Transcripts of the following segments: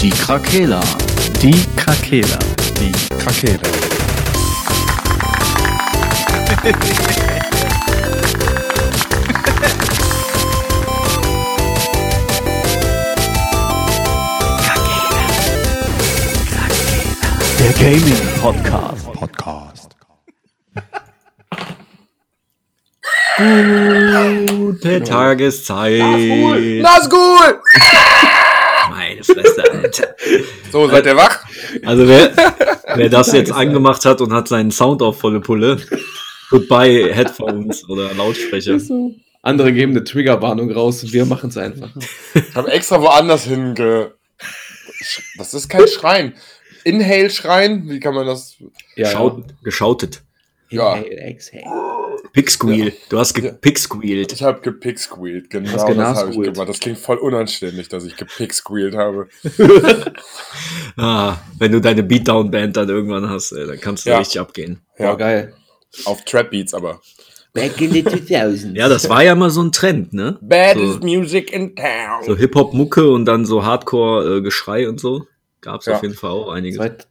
Die Krakela. Die Krakela. Die Krakela. Der Gaming Podcast. Podcast. Gute Tageszeit. Nazgul! Meine Fresse, Alter. So, seid ihr wach? Also wer, wer das jetzt angemacht hat und hat seinen Sound auf volle Pulle, goodbye Headphones oder Lautsprecher. Andere geben eine Triggerwarnung raus und wir machen es einfach. Ich habe extra woanders hinge... Das ist kein Schrein. Inhale-Schrein? Wie kann man das... Ja, Schaut, geschautet. Ja. Inhale, exhale. Picksqueal. Du hast Ja. gepicksquealt. Ich habe gepicksquealt. Genau Hast das habe ich gemacht. Das klingt voll unanständig, dass ich gepicksquealt habe. Ah, wenn du deine Beatdown-Band dann irgendwann hast, ey, dann kannst du Ja. richtig abgehen. Ja, Boah, geil. auf Trap Beats aber. Back in the 2000s. Ja, das war ja mal so ein Trend, ne? Baddest So- music in town. So Hip-Hop-Mucke und dann so Hardcore-Geschrei und so. Gab's Ja. auf jeden Fall auch einiges. Zweit-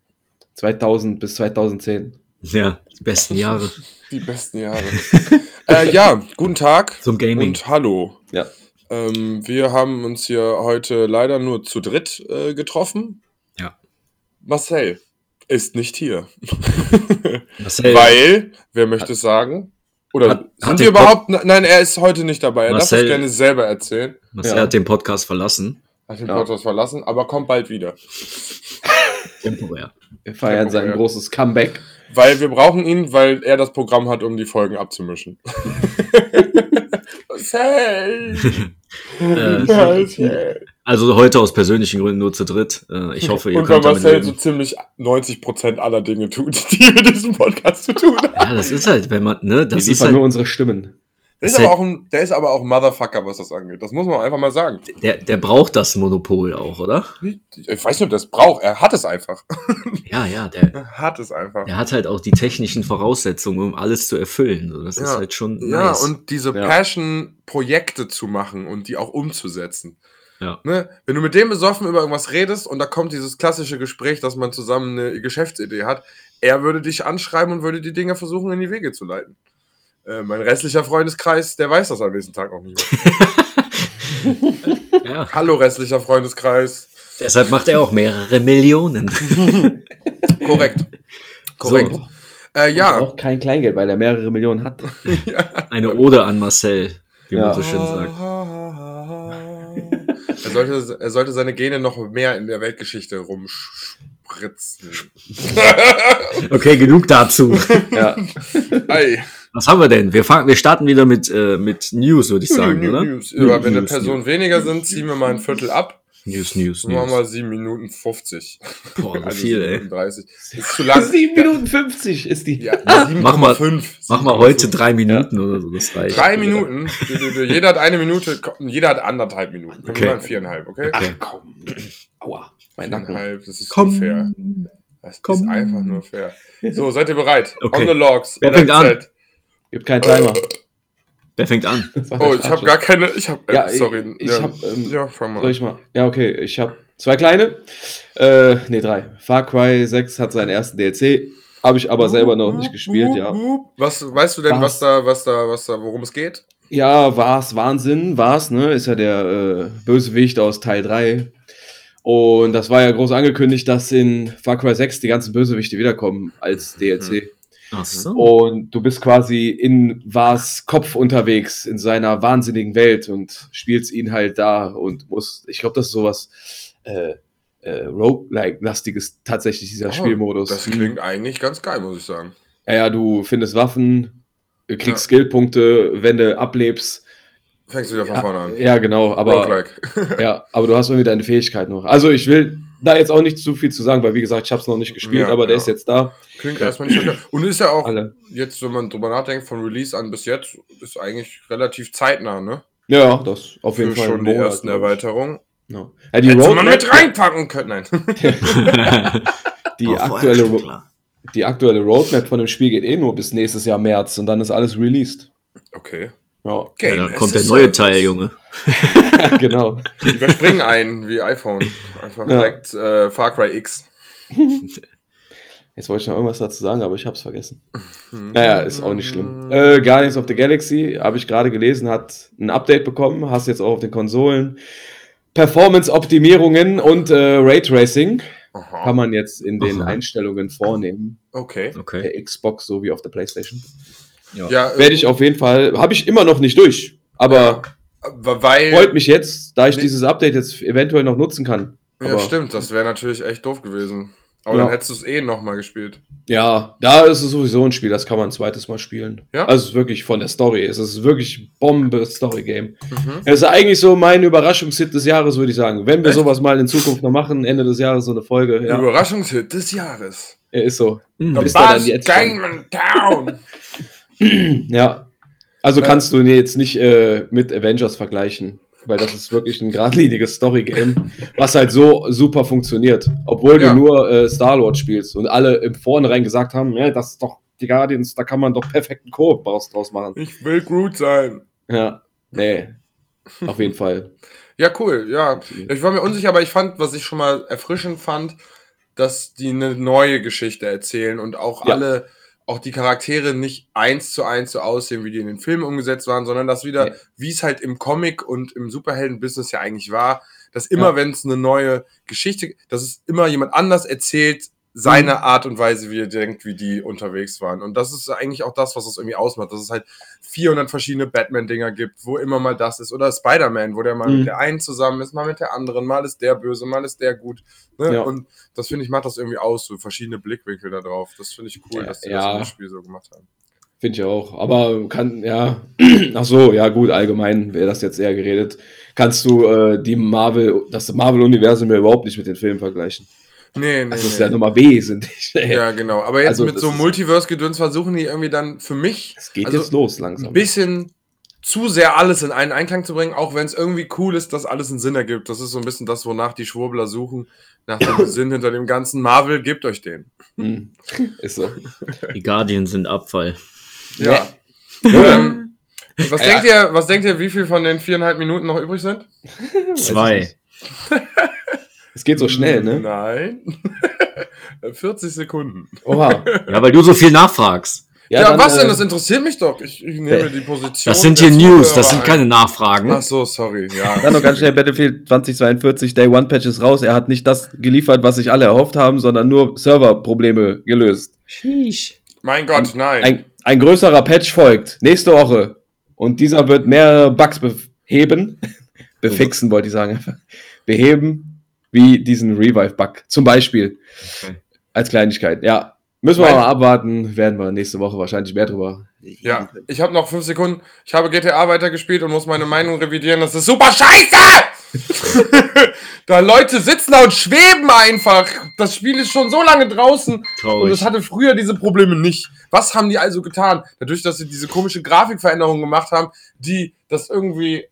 2000 bis 2010. Ja, die besten Jahre Die besten Jahre. äh, ja, guten Tag zum Gaming. und hallo. Ja. Ähm, wir haben uns hier heute leider nur zu dritt äh, getroffen. Ja. Marcel ist nicht hier. Marcel, Weil, wer möchte es sagen? Oder Hat- sind hat wir den Pod- überhaupt. Nein, er ist heute nicht dabei. Er darf Marcel- es gerne selber erzählen. Marcel Ja. hat den Podcast verlassen. Hat den Ja. Podcast verlassen, aber kommt bald wieder. Temporär. Wir feiern Ja, sein großes Comeback. Weil wir brauchen ihn, weil er das Programm hat, um die Folgen abzumischen. Marcel! Äh, Marcel! also heute aus persönlichen Gründen nur zu dritt. Äh, ich hoffe, ihr Und weil könnt damit Marcel so ziemlich 90% aller Dinge tut, die mit diesem Podcast zu tun haben. Ja, das ist halt, wenn man, ne, Wir das ist liefern nur halt, unsere Stimmen. Der ist, aber auch ein, der ist aber auch ein Motherfucker, was das angeht. Das muss man einfach mal sagen. der, der braucht das Monopol auch, oder? Ich weiß nicht, ob der es braucht. Er hat es einfach. Ja, ja, der, Er hat es einfach. der hat halt auch die technischen Voraussetzungen, um alles zu erfüllen. Das ist Ja. halt schon Ja, nice. und diese Ja. Passion-Projekte zu machen und die auch umzusetzen. Ja. Ne? Wenn du mit dem besoffen über irgendwas redest und da kommt dieses klassische Gespräch, dass man zusammen eine Geschäftsidee hat, er würde dich anschreiben und würde die Dinge versuchen, in die Wege zu leiten. Äh, mein restlicher Freundeskreis, der weiß das am nächsten Tag noch nicht. Mehr. ja, Hallo, restlicher Freundeskreis. deshalb macht er auch mehrere Millionen. Korrekt. Korrekt. Äh, ja, Auch kein Kleingeld, weil er mehrere Millionen hat. Eine Ode an Marcel, wie Ja. man so schön sagt. Er sollte, er sollte seine Gene noch mehr in der Weltgeschichte rumspritzen. Okay, genug dazu. ja. Ei. Was haben wir denn? Wir, fangen, wir starten wieder mit, äh, mit News, würde ich sagen, oder? News. Aber wenn eine News, Person weniger sind, ziehen wir mal ein Viertel ab. News, News, Dann machen News. wir 7 Minuten 50. Boah, so Also viel, 7 ey. Minuten 30. Ist zu lang. 7 Minuten 50 ist die. Ja, Mach mal- 7,5. Mach mal heute 7,5. drei Minuten oder so, das reicht. Drei Minuten. Jeder hat eine Minute, jeder hat anderthalb Minuten. Können Okay. wir mal viereinhalb, okay? Ach komm. Aua. Mein Nacken. Viereinhalb, das ist Komm. fair. Das Komm. ist einfach nur fair. So, seid ihr bereit? Okay. On the logs. Wer fängt an? Gibt keinen Timer. Wer fängt an? Oh, ich habe gar keine. Ich habe. Ja, Äh, sorry. ich ja, hab, ähm, ja, fang mal. Soll ich mal? Ja, okay. Ich habe zwei kleine. Äh, nee, drei. Far Cry 6 hat seinen ersten DLC. Habe ich aber selber noch nicht gespielt, ja. Was weißt du denn, was Was? da, was da, was da, worum es geht? Ja, war's Wahnsinn, war's, ne? Ist ja der äh, Bösewicht aus Teil 3. Und das war ja groß angekündigt, dass in Far Cry 6 die ganzen Bösewichte wiederkommen als DLC. Ach so. Und du bist quasi in Vars Kopf unterwegs, in seiner wahnsinnigen Welt und spielst ihn halt da und musst, ich glaube, das ist sowas äh, äh, Roguelike-lastiges tatsächlich, dieser Oh, Spielmodus. Das klingt eigentlich ganz geil, muss ich sagen. ja, ja, du findest Waffen, kriegst Ja. Skillpunkte, wenn du ablebst. Fängst du wieder von vorne an. Ja, genau, aber, ja, aber du hast irgendwie deine Fähigkeit noch. Also ich will da jetzt auch nicht zu viel zu sagen, weil wie gesagt, ich habe es noch nicht gespielt, Ja, aber der ja. ist jetzt da. Klingt erstmal nicht so geil. Und ist ja auch, Alle. jetzt, wenn man drüber nachdenkt, von Release an bis jetzt, ist eigentlich relativ zeitnah, ne? Ja, das auf jeden Für Fall. schon ein die Monat, ersten. Erweiterungen. Ja. Ja, die Hätte man Roadmap, mit reinpacken können. Nein. die, vorher aktuelle, die aktuelle Roadmap von dem Spiel geht eh nur bis nächstes Jahr März und dann ist alles released. Okay. Ja, Ja, Game dann as kommt der neue Service. Teil, Junge. genau. Überspringen einen wie iPhone. Einfach Ja. direkt äh, Far Cry X. Jetzt wollte ich noch irgendwas dazu sagen, aber ich habe es vergessen. Hm. Naja, ist auch nicht schlimm. Äh, Guardians of the Galaxy, habe ich gerade gelesen, hat ein Update bekommen. Hast jetzt auch auf den Konsolen. Performance-Optimierungen und äh, Raytracing Aha. kann man jetzt in den Aha. Einstellungen vornehmen. Okay. Okay. Der Xbox sowie auf der Playstation. Ja, Werde ich auf jeden Fall, habe ich immer noch nicht durch. Aber weil. freut mich jetzt, da ich Nee. dieses Update jetzt eventuell noch nutzen kann. Ja, Aber- stimmt, das wäre natürlich echt doof gewesen. Aber Ja. dann hättest du es eh nochmal gespielt. Ja, da ist es sowieso ein Spiel, das kann man ein zweites Mal spielen. Ja? Also es ist wirklich von der Story. Es ist wirklich Bombe-Story-Game. Mhm. Es ist eigentlich so mein Überraschungshit des Jahres, würde ich sagen. Wenn wir Echt? sowas mal in Zukunft noch machen, Ende des Jahres so eine Folge. Ja, Überraschungshit des Jahres. er ist so. Mhm. Ist da dann? Gangman Town. Ja. Also Äh. kannst du jetzt nicht äh, mit Avengers vergleichen, weil das ist wirklich ein geradliniges Story-Game, was halt so super funktioniert. Obwohl Ja. du nur äh, Star-Lord spielst und alle im Vornherein gesagt haben, ja, das ist doch die Guardians, da kann man doch perfekten Koop draus machen. Ich will Groot sein. Ja, nee, auf jeden Fall. Ja, cool. Ja, ich war mir unsicher, aber ich fand, was ich schon mal erfrischend fand, dass die eine neue Geschichte erzählen und auch Ja. alle, auch die Charaktere nicht eins zu eins so aussehen, wie die in den Filmen umgesetzt waren, sondern dass wieder, Nee. wie es halt im Comic und im Superhelden-Business ja eigentlich war, dass immer, Ja. wenn es eine neue Geschichte, dass es immer jemand anders erzählt, seine Mhm. Art und Weise, wie er denkt, wie die unterwegs waren. Und das ist eigentlich auch das, was es irgendwie ausmacht, dass es halt 400 verschiedene Batman-Dinger gibt, wo immer mal das ist. Oder Spider-Man, wo der mal Mhm. mit der einen zusammen ist, mal mit der anderen, mal ist der böse, mal ist der gut. Ne? Ja. Und das finde ich, macht das irgendwie aus, so verschiedene Blickwinkel da drauf. Das finde ich cool, Ja, dass die ja. das in dem Spiel so gemacht haben. Finde ich auch. Aber kann, ja, ach so, ja gut, allgemein wäre das jetzt eher geredet. Kannst du äh, die Marvel, das Marvel-Universum ja überhaupt nicht mit den Filmen vergleichen. Nee, nee, Das ist nee. ja nochmal wesentlich. ja, genau. Aber jetzt Also, mit so Multiverse-Gedöns versuchen die irgendwie dann für mich Es geht Also, jetzt los langsam. ein bisschen zu sehr alles in einen Einklang zu bringen, auch wenn es irgendwie cool ist, dass alles einen Sinn ergibt. Das ist so ein bisschen das, wonach die Schwurbler suchen, nach dem Sinn hinter dem ganzen Marvel, gebt euch den. Hm. Ist so. Die Guardians sind Abfall. Ja. ähm, was, denkt ihr, was denkt ihr, wie viel von den viereinhalb Minuten noch übrig sind? Zwei. Es geht so schnell, ne? Nein. 40 Sekunden. Oha. Ja, weil du so viel nachfragst. Ja, dann, was denn? äh, Das interessiert mich doch. Ich, ich nehme die Position. Das sind hier News, das sind ein. keine Nachfragen. Ach so, sorry. Ja. Dann noch ganz schnell Battlefield 2042, Day One Patch ist raus. Er hat nicht das geliefert, was sich alle erhofft haben, sondern nur Serverprobleme gelöst. Sheesh. Mein Gott, nein. Ein, ein größerer Patch folgt nächste Woche. Und dieser wird mehr Bugs beheben. Befixen, wollte ich sagen. Beheben, wie diesen Revive-Bug. Zum Beispiel. Okay. Als Kleinigkeit. Ja. Müssen wir Mein- mal abwarten. Werden wir nächste Woche wahrscheinlich mehr drüber. Ja, ich habe noch fünf Sekunden. Ich habe GTA weitergespielt und muss meine Meinung revidieren. Das ist super scheiße! da Leute sitzen da und schweben einfach. Das Spiel ist schon so lange draußen und Traurig. es hatte früher diese Probleme nicht. Was haben die also getan? Dadurch, dass sie diese komische Grafikveränderung gemacht haben, die das irgendwie.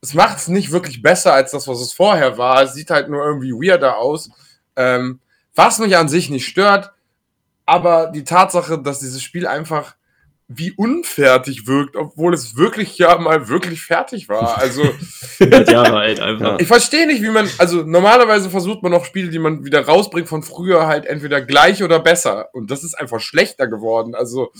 Es macht es nicht wirklich besser als das, was es vorher war. Es sieht halt nur irgendwie weirder aus. Ähm, was mich an sich nicht stört, aber die Tatsache, dass dieses Spiel einfach wie unfertig wirkt, obwohl es wirklich ja mal wirklich fertig war. Also 100 Jahre alt einfach. ich verstehe nicht, wie man, also normalerweise versucht man auch Spiele, die man wieder rausbringt von früher, halt entweder gleich oder besser. Und das ist einfach schlechter geworden. Also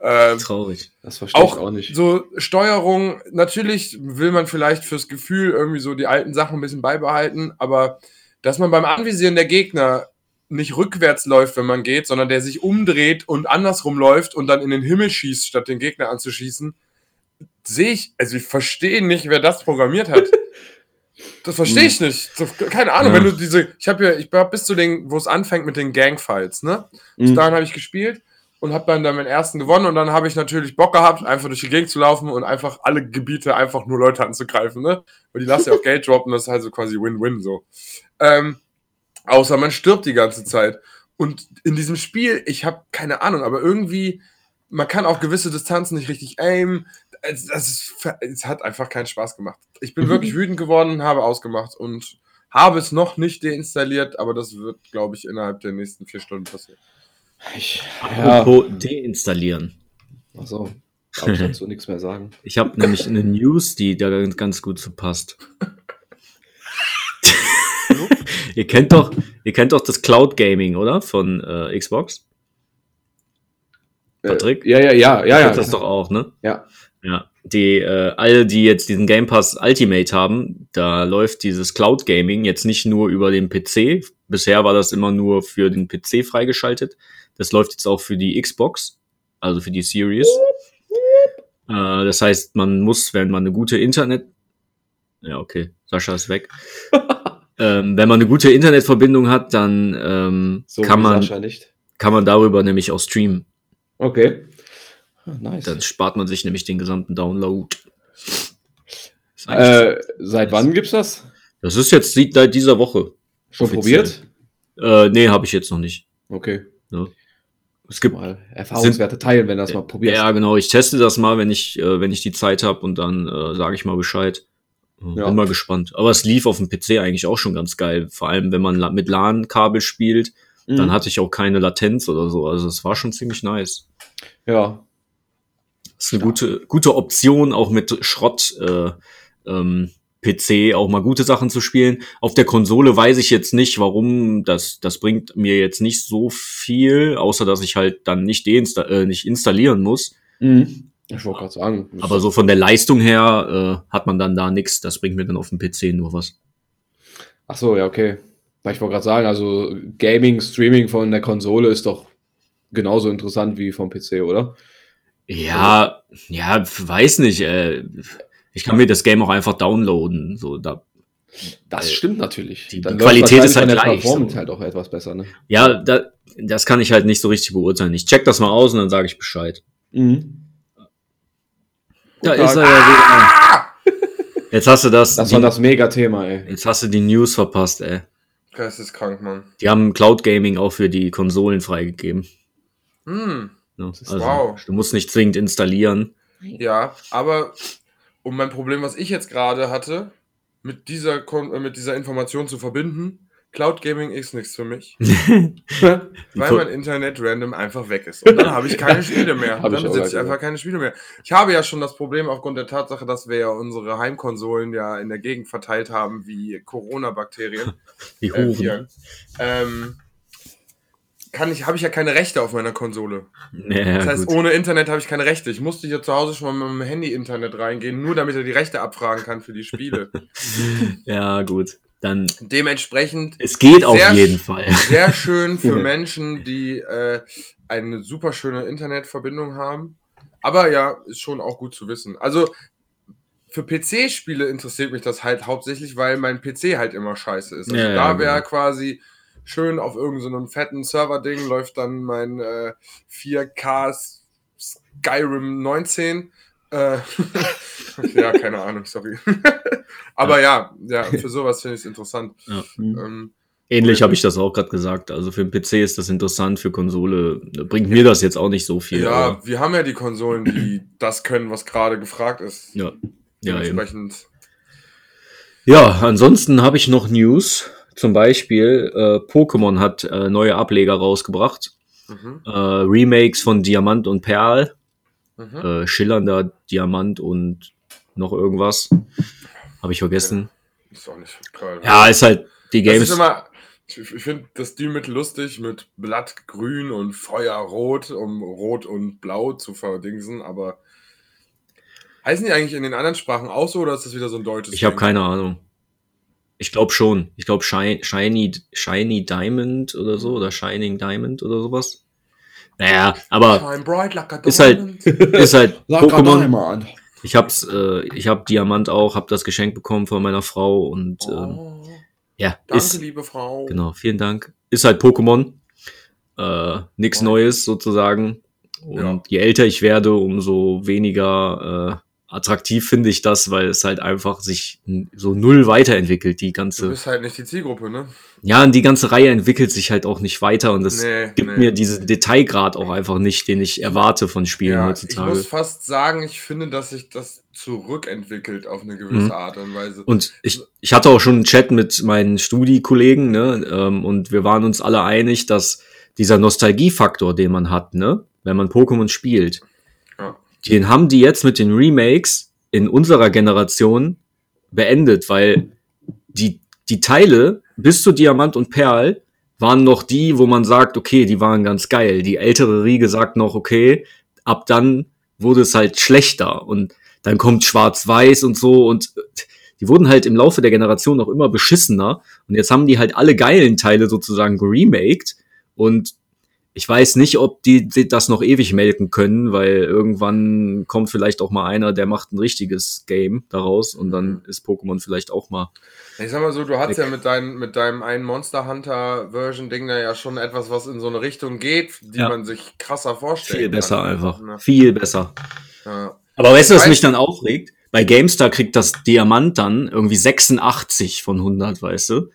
äh, Traurig. Das verstehe ich auch, auch nicht. so Steuerung, natürlich will man vielleicht fürs Gefühl irgendwie so die alten Sachen ein bisschen beibehalten, aber dass man beim Anvisieren der Gegner nicht rückwärts läuft, wenn man geht, sondern der sich umdreht und andersrum läuft und dann in den Himmel schießt, statt den Gegner anzuschießen, sehe ich, also ich verstehe nicht, wer das programmiert hat. Das verstehe ich nicht. So, keine Ahnung, Ja. wenn du diese, ich habe ja, ich war bis zu den, wo es anfängt mit den Gang-Fights, ne? Bis Mhm. dahin habe ich gespielt und habe dann, dann meinen ersten gewonnen und dann habe ich natürlich Bock gehabt, einfach durch die Gegend zu laufen und einfach alle Gebiete einfach nur Leute anzugreifen, ne? Weil die lassen ja auch Geld droppen, das ist halt so quasi Win-Win so. Ähm, außer man stirbt die ganze Zeit. Und in diesem Spiel, ich habe keine Ahnung, aber irgendwie, man kann auch gewisse Distanzen nicht richtig aimen. Es, ist, es hat einfach keinen Spaß gemacht. Ich bin wirklich wütend geworden, habe ausgemacht und habe es noch nicht deinstalliert, aber das wird, glaube ich, innerhalb der nächsten vier Stunden passieren. Ich, ja, deinstallieren. ach so. darf ich dazu nichts mehr sagen. Ich habe nämlich eine News, die da ganz- gut zu passt. ihr kennt doch, ihr kennt doch das Cloud Gaming, oder? Von äh, Xbox. Patrick? Äh, ja, ja, ja, ja, Ihr ja. kennt das doch auch, ne? Ja. Ja. Die, äh, alle, die jetzt diesen Game Pass Ultimate haben, da läuft dieses Cloud Gaming jetzt nicht nur über den PC. Bisher war das immer nur für den PC freigeschaltet. Das läuft jetzt auch für die Xbox, also für die Series. Äh, das heißt, man muss, wenn man eine gute Internet, ja okay, Sascha ist weg. ähm, wenn man eine gute Internetverbindung hat, dann ähm, So kann man kann man darüber nämlich auch streamen. Okay. Nice. Dann spart man sich nämlich den gesamten Download. Äh, seit wann gibt's das? Das ist jetzt seit dieser Woche. Schon offiziell. probiert? Äh, nee, habe ich jetzt noch nicht. Okay. Es gibt Mal Erfahrungswerte teilen, wenn das mal probierst. ja genau, ich teste das mal, wenn ich äh, wenn ich die Zeit habe und dann äh, sage ich mal Bescheid. Äh, Ja. Bin mal gespannt. Aber es lief auf dem PC eigentlich auch schon ganz geil. Vor allem, wenn man mit LAN-Kabel spielt, Mhm. dann hatte ich auch keine Latenz oder so. Also es war schon ziemlich nice. Ja. Das ist eine gute, gute Option, auch mit Schrott äh, ähm, PC auch mal gute Sachen zu spielen. Auf der Konsole weiß ich jetzt nicht, warum. Das, das bringt mir jetzt nicht so viel, außer dass ich halt dann nicht, deinsta äh, nicht installieren muss. Mhm. Ich wollte gerade sagen. Aber so von der Leistung her äh, hat man dann da nichts. Das bringt mir dann auf dem PC nur was. Ach so, ja, okay. Weil Ich wollte gerade sagen, also Gaming, Streaming von der Konsole ist doch genauso interessant wie vom PC, oder? Ja, ja, weiß nicht. Äh, ich kann mir das Game auch einfach downloaden. So, da, Das Äh, stimmt natürlich. die- die Qualität ist halt gleich, Performance so. halt auch etwas besser, ne? ja, da, das kann ich halt nicht so richtig beurteilen. Ich check das mal aus und dann sage ich Bescheid. Mhm. Da Guten ist er ja wieder. Jetzt hast du das. Das die, war das Mega-Thema, ey. Jetzt hast du die News verpasst, ey. Geisteskrank, Mann. Die haben Cloud Gaming auch für die Konsolen freigegeben. Hm. Ne? ist- Also, wow. Du musst nicht zwingend installieren. Ja, aber um mein Problem, was ich jetzt gerade hatte, mit dieser, Kon äh, mit dieser Information zu verbinden, Cloud Gaming ist nichts für mich, weil mein Internet random einfach weg ist. Und dann habe ich keine Spiele mehr. Dann besitze ich einfach keine Spiele mehr. Ich habe ja schon das Problem aufgrund der Tatsache, dass wir ja unsere Heimkonsolen ja in der Gegend verteilt haben wie Corona-Bakterien. Die äh, Huren. Viren. ähm, kann ich, habe ich ja keine Rechte auf meiner Konsole. ja, Das heißt, gut. ohne Internet habe ich keine Rechte. Ich musste hier zu Hause schon mal mit meinem Handy-Internet reingehen, nur damit er die Rechte abfragen kann für die Spiele. ja, gut. Dann, Dementsprechend es geht auf Sehr jeden Fall. sehr schön für Menschen, die äh, eine super schöne Internetverbindung haben. Aber ja, ist schon auch gut zu wissen. Also für PC-Spiele interessiert mich das halt hauptsächlich, weil mein PC halt immer scheiße ist. Also Ja, ja, da wäre genau. quasi schön auf irgendeinem fetten Server-Ding läuft dann mein äh, 4K Skyrim 19. Äh, ja, keine Ahnung, sorry. Aber ja, ja, für sowas finde ich es interessant. Ja. Ähm, Ähnlich habe ich das auch gerade gesagt. Also für den PC ist das interessant, für Konsole bringt mir das jetzt auch nicht so viel. ja, aber- wir haben ja die Konsolen, die das können, was gerade gefragt ist. ja. Ja, eben. Dementsprechend. ja, ansonsten habe ich noch News. Zum Beispiel, äh, Pokémon hat äh, neue Ableger rausgebracht. Mhm, Äh, Remakes von Diamant und Perl. mhm. Äh, schillernder Diamant und noch irgendwas. Habe ich vergessen. Ist auch nicht geil. Ja, ist halt die Games. immer. Ich, ich finde das Stilmittel lustig mit Blattgrün und Feuerrot, um Rot und Blau zu verdingsen, aber heißen die eigentlich in den anderen Sprachen auch so oder ist das wieder so ein deutsches Ich habe keine Ahnung. Ich glaube schon. Ich glaube Shiny, Shiny, Shiny Diamond oder so oder Shining Diamond oder sowas. Naja, aber Shine bright like a Ist halt- ist halt Pokémon. Ich hab's, äh, ich hab Diamant auch, hab das Geschenk bekommen von meiner Frau und ähm, Oh, ja, danke, ist liebe Frau. genau, vielen Dank. Ist halt Pokémon, äh, nichts Oh. Neues sozusagen. Und Ja. je älter ich werde, umso weniger äh, attraktiv finde ich das, weil es halt einfach sich so null weiterentwickelt. Die Du ganze, bist halt nicht die Zielgruppe, ne? ja, und die ganze Reihe entwickelt sich halt auch nicht weiter und das Nee, gibt nee. mir diesen Detailgrad auch einfach nicht, den ich erwarte von Spielen Ja, ich heutzutage. muss fast sagen, ich finde, dass sich das zurückentwickelt auf eine gewisse Mhm. Art und Weise. Und ich, ich hatte auch schon einen Chat mit meinen Studi-Kollegen, ne, ähm, und wir waren uns alle einig, dass dieser Nostalgiefaktor, den man hat, ne, wenn man Pokémon spielt. Den haben die jetzt mit den Remakes in unserer Generation beendet, weil die, die Teile bis zu Diamant und Perl waren noch die, wo man sagt, okay, die waren ganz geil. Die ältere Riege sagt noch, okay, ab dann wurde es halt schlechter und dann kommt Schwarz-Weiß und so und die wurden halt im Laufe der Generation auch immer beschissener und jetzt haben die halt alle geilen Teile sozusagen geremaked und ich weiß nicht, ob die, die das noch ewig melken können, weil irgendwann kommt vielleicht auch mal einer, der macht ein richtiges Game daraus und dann ist Pokémon vielleicht auch mal. Ich sag mal so, du hast ja mit, dein, mit deinem einen Monster Hunter Version Ding da ja schon etwas, was in so eine Richtung geht, die Ja. man sich krasser vorstellt. Viel besser einfach. Ne? Viel besser. Ja. Aber weißt du, was mich dann aufregt? Bei GameStar kriegt das Diamant dann irgendwie 86 von 100, weißt du?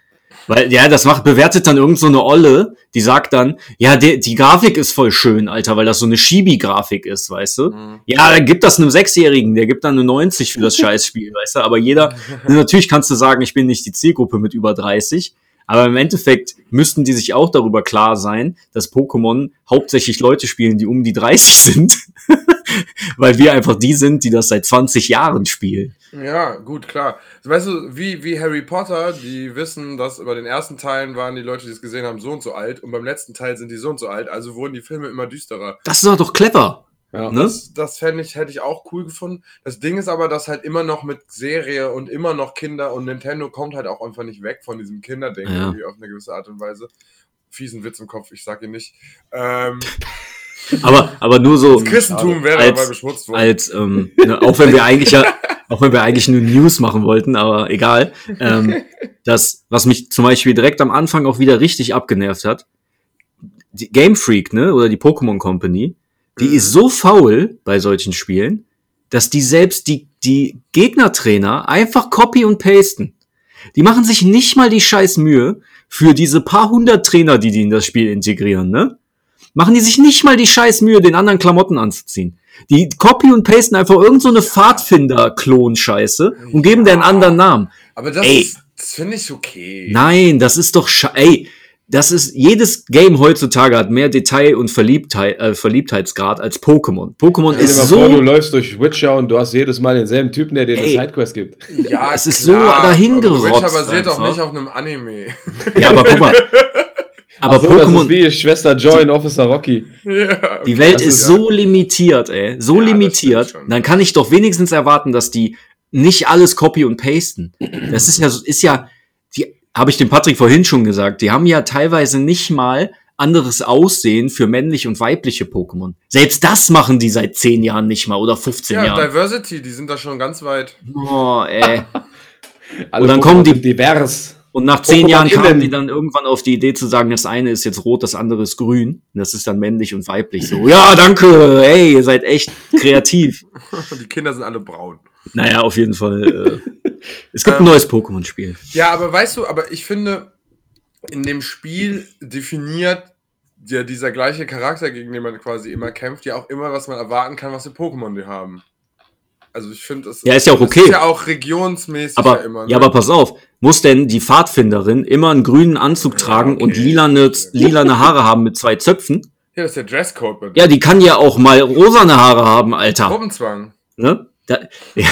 Weil, ja, das macht, bewertet dann irgend so eine Olle, die sagt dann, ja, die, die Grafik ist voll schön, Alter, weil das so eine Chibi-Grafik ist, weißt du? Mhm. Ja, dann gibt das einem Sechsjährigen, der gibt dann eine 90 für das Scheißspiel, weißt du? Aber jeder, natürlich kannst du sagen, ich bin nicht die Zielgruppe mit über 30, aber im Endeffekt müssten die sich auch darüber klar sein, dass Pokémon hauptsächlich Leute spielen, die um die 30 sind. Weil wir einfach die sind, die das seit 20 Jahren spielen. Ja, gut, klar. Weißt du, wie, wie Harry Potter, die wissen, dass über den ersten Teilen waren die Leute, die es gesehen haben, so und so alt und beim letzten Teil sind die so und so alt, also wurden die Filme immer düsterer. Das ist doch doch clever. Ja. Ne? Das, das fände ich, hätte ich auch cool gefunden. Das Ding ist aber, dass halt immer noch mit Serie und immer noch Kinder und Nintendo kommt halt auch einfach nicht weg von diesem Kinderding Ja. irgendwie auf eine gewisse Art und Weise. Fiesen Witz im Kopf, ich sag ihn nicht. Ähm, Aber, aber nur so das Christentum wäre als- dabei beschmutzt worden. als, ähm, ne, auch wenn wir eigentlich ja, auch wenn wir eigentlich nur News machen wollten, aber egal. Ähm, das, was mich zum Beispiel direkt am Anfang auch wieder richtig abgenervt hat, die Game Freak, ne, oder die Pokémon Company, die Mhm. ist so faul bei solchen Spielen, dass die selbst die, die Gegnertrainer einfach copy und pasten. Die machen sich nicht mal die scheiß Mühe für diese paar hundert Trainer, die die in das Spiel integrieren, ne? Machen die sich nicht mal die scheiß Mühe, den anderen Klamotten anzuziehen. Die copy und pasten einfach irgend so eine Pfadfinder-Klon-Scheiße und geben der einen anderen Namen. aber das, ey. ist- das finde ich okay. Nein, das ist doch sche ey, das ist jedes Game heutzutage hat mehr Detail und Verliebtheit, äh, Verliebtheitsgrad als Pokémon. Pokémon Stell dir mal ist vor, du so läufst durch Witcher und du hast jedes Mal denselben Typen, der dir eine. Sidequest gibt. Ja, Es ist so dahingerotzt Witcher basiert doch nicht auf einem Anime. ja, aber guck mal. Aber so, das ist Pokémon wie Schwester Joy in Officer Rocky. ja, Die Welt ist ist- so limitiert, ey. So Ja, limitiert. Dann kann ich doch wenigstens erwarten, dass die nicht alles copy und pasten. Das ist ja, so- ist ja, die, habe ich dem Patrick vorhin schon gesagt, die haben ja teilweise nicht mal anderes Aussehen für männliche und weibliche Pokémon. Selbst das machen die seit 10 Jahren nicht mal oder 15 Ja, Jahren. Diversity, die sind da schon ganz weit. Oh, ey. Alle Und dann Pokémon kommen die- divers. Und nach 10 Pokémon Jahren kamen innen. die dann irgendwann auf die Idee zu sagen, das eine ist jetzt rot, das andere ist grün. Und das ist dann männlich und weiblich. So, ja, danke, ey, ihr seid echt kreativ. Die Kinder sind alle braun. Naja, auf jeden Fall. Äh, es gibt ein Ähm, neues Pokémon-Spiel. Ja, aber weißt du, aber ich finde, in dem Spiel definiert ja dieser gleiche Charakter, gegen den man quasi immer kämpft, ja auch immer, was man erwarten kann, was für Pokémon die haben. Also ich finde, es Ja, ist ja auch das okay. ist ja auch regionsmäßig Aber, ja immer. ja, ne? aber pass auf, muss denn die Pfadfinderin immer einen grünen Anzug tragen okay. und lilane, lilane Haare haben mit zwei Zöpfen? ja, das ist der Dresscode Ja, die kann ja auch mal rosane Haare haben, Alter. Gruppenzwang. Ne? Da, ja.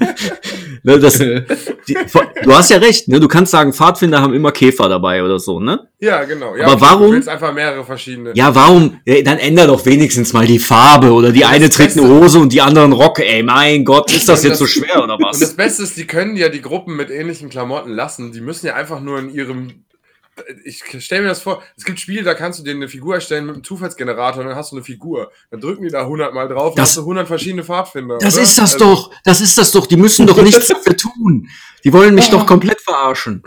ne, das, die, du hast ja recht, ne? Du kannst sagen, Pfadfinder haben immer Käfer dabei oder so, ne? Ja, genau. Ja, Aber warum- Du willst einfach mehrere verschiedene. Ja, warum? Ja, dann änder doch wenigstens mal die Farbe oder die eine trägt eine Hose und die anderen Rock. Ey, mein Gott, ist das Und jetzt so das- schwer oder Und das was? Beste ist, die können ja die Gruppen mit ähnlichen Klamotten lassen. Die müssen ja einfach nur in ihrem. Ich stelle mir das vor, es gibt Spiele, da kannst du dir eine Figur erstellen mit einem Zufallsgenerator und dann hast du eine Figur. Dann drücken die da 100 Mal drauf und Das- hast du 100 verschiedene Pfadfinder. Das oder? ist das Also, doch. Das ist das doch. Die müssen doch nichts dafür tun. Die wollen mich doch komplett verarschen.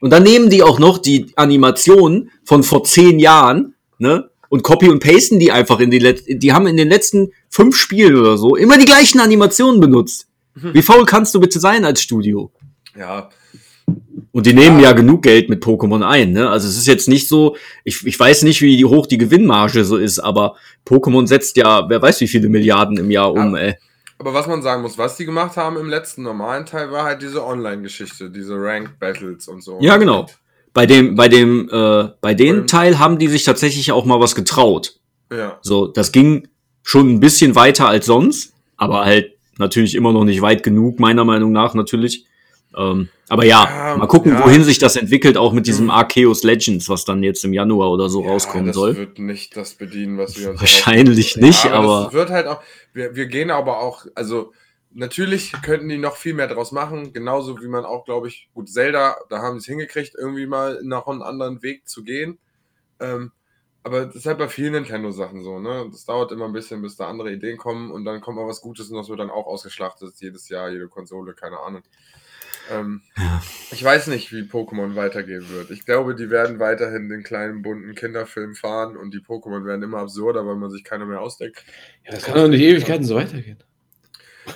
Und dann nehmen die auch noch die Animation von vor zehn Jahren, ne? Und copy und pasten die einfach in die letzten, die haben in den letzten fünf Spielen oder so immer die gleichen Animationen benutzt. Wie faul kannst du bitte sein als Studio? Ja, Und die nehmen ja genug Geld mit Pokémon ein, ne? Also es ist jetzt nicht so, ich, ich weiß nicht, wie hoch die Gewinnmarge so ist, aber Pokémon setzt ja, wer weiß wie viele Milliarden im Jahr um, Ja. ey. aber was man sagen muss, was die gemacht haben im letzten normalen Teil, war halt diese Online-Geschichte, diese Ranked Battles und so. Ja, genau. Bei dem, bei dem, äh, bei dem Teil haben die sich tatsächlich auch mal was getraut. Ja. So, das ging schon ein bisschen weiter als sonst. aber halt natürlich immer noch nicht weit genug, meiner Meinung nach natürlich. Ähm, aber ja, Ja, mal gucken, ja. wohin sich das entwickelt, auch mit diesem Arceus Legends, was dann jetzt im Januar oder so rauskommen das soll. wird nicht das bedienen, was wir uns Wahrscheinlich nicht, ja, aber- Das wird halt auch, wir, wir gehen aber auch, also natürlich könnten die noch viel mehr draus machen, genauso wie man auch, glaube ich, gut, Zelda, da haben sie es hingekriegt, irgendwie mal nach einem anderen Weg zu gehen. Ähm, aber das ist halt bei vielen Nintendo-Sachen so, ne? Das dauert immer ein bisschen, bis da andere Ideen kommen und dann kommt mal was Gutes und das wird dann auch ausgeschlachtet, jedes Jahr, jede Konsole, keine Ahnung. Ähm, Ich weiß nicht, wie Pokémon weitergehen wird. Ich glaube, die werden weiterhin den kleinen bunten Kinderfilm fahren und die Pokémon werden immer absurder, weil man sich keiner mehr ausdenkt. Ja, das kann doch nicht Ewigkeiten so weitergehen.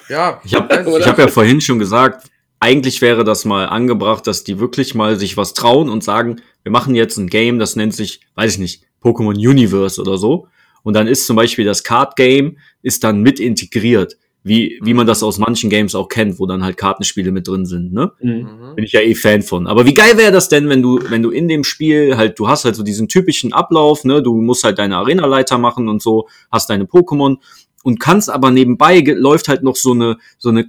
Ja, Ich habe hab ja vorhin schon gesagt, eigentlich wäre das mal angebracht, dass die wirklich mal sich was trauen und sagen, wir machen jetzt ein Game, das nennt sich, weiß ich nicht, Pokémon Universe oder so. Und dann ist zum Beispiel das Card Game ist dann mit integriert, wie, wie man das aus manchen Games auch kennt, wo dann halt Kartenspiele mit drin sind, ne? Mhm. Bin ich ja eh Fan von. Aber wie geil wäre das denn, wenn du, wenn du in dem Spiel halt, du hast halt so diesen typischen Ablauf, ne, du musst halt deine Arenaleiter machen und so, hast deine Pokémon und kannst aber nebenbei läuft halt noch so eine, so eine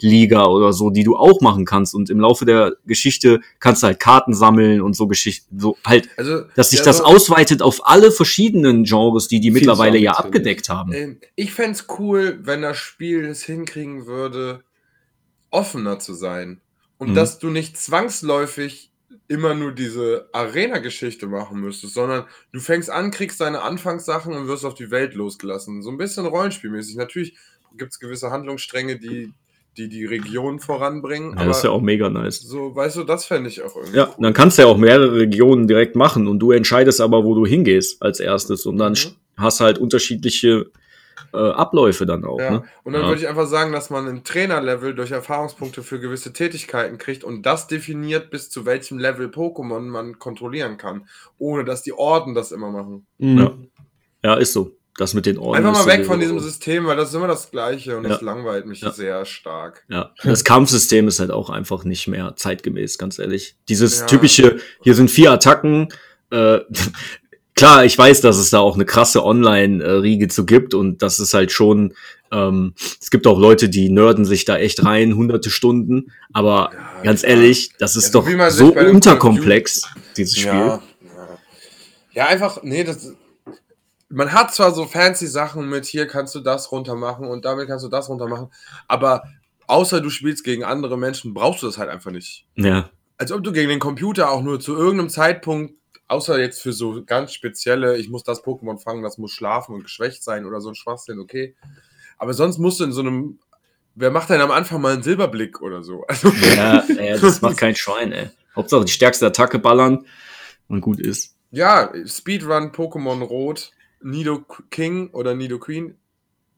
Kart-Liga oder so, die du auch machen kannst und im Laufe der Geschichte kannst du halt Karten sammeln und so Geschichten, so halt, Also, dass sich ja, das ausweitet auf alle verschiedenen Genres, die die mittlerweile ja abgedeckt haben. ähm, Ich fände es cool, wenn das Spiel es hinkriegen würde, offener zu sein. Und Mhm. dass du nicht zwangsläufig immer nur diese Arena-Geschichte machen müsstest, sondern du fängst an, kriegst deine Anfangssachen und wirst auf die Welt losgelassen. So ein bisschen rollenspielmäßig. Natürlich gibt es gewisse Handlungsstränge, die, die die Region voranbringen. Ja, das ist ja auch mega nice. so, weißt du, das fände ich auch irgendwie. Ja, dann kannst du ja auch mehrere Regionen direkt machen und du entscheidest aber, wo du hingehst als erstes und dann Mhm. hast halt unterschiedliche äh, Abläufe dann auch. Ja, Ne? und dann Ja. würde ich einfach sagen, dass man ein Trainerlevel durch Erfahrungspunkte für gewisse Tätigkeiten kriegt und das definiert, bis zu welchem Level Pokémon man kontrollieren kann, ohne dass die Orden das immer machen. Mhm. Ja. Ja, ist so. Das mit den Orden. Einfach mal weg von diesem System, weil das ist immer das Gleiche und Ja. das langweilt mich Ja. sehr stark. Ja, das Kampfsystem ist halt auch einfach nicht mehr zeitgemäß, ganz ehrlich. Dieses Ja. typische, hier sind vier Attacken. Äh, klar, ich weiß, dass es da auch eine krasse Online-Riege zu gibt und das ist halt schon, ähm, es gibt auch Leute, die nerden sich da echt rein, hunderte Stunden, aber ganz ehrlich, das ist doch so unterkomplex, dieses Spiel. Ja, einfach, nee, das. Man hat zwar so fancy Sachen mit, hier kannst du das runter machen und damit kannst du das runter machen, aber außer du spielst gegen andere Menschen, brauchst du das halt einfach nicht. Ja, als ob du gegen den Computer auch nur zu irgendeinem Zeitpunkt, außer jetzt für so ganz spezielle, ich muss das Pokémon fangen, das muss schlafen und geschwächt sein oder so ein Schwachsinn, okay. Aber sonst musst du in so einem, wer macht denn am Anfang mal einen Silberblick oder so? Also, ja, ja das macht kein Schwein, ey. Hauptsache die stärkste Attacke ballern und gut ist. ja, Speedrun Pokémon Rot, Nido King oder Nido Queen,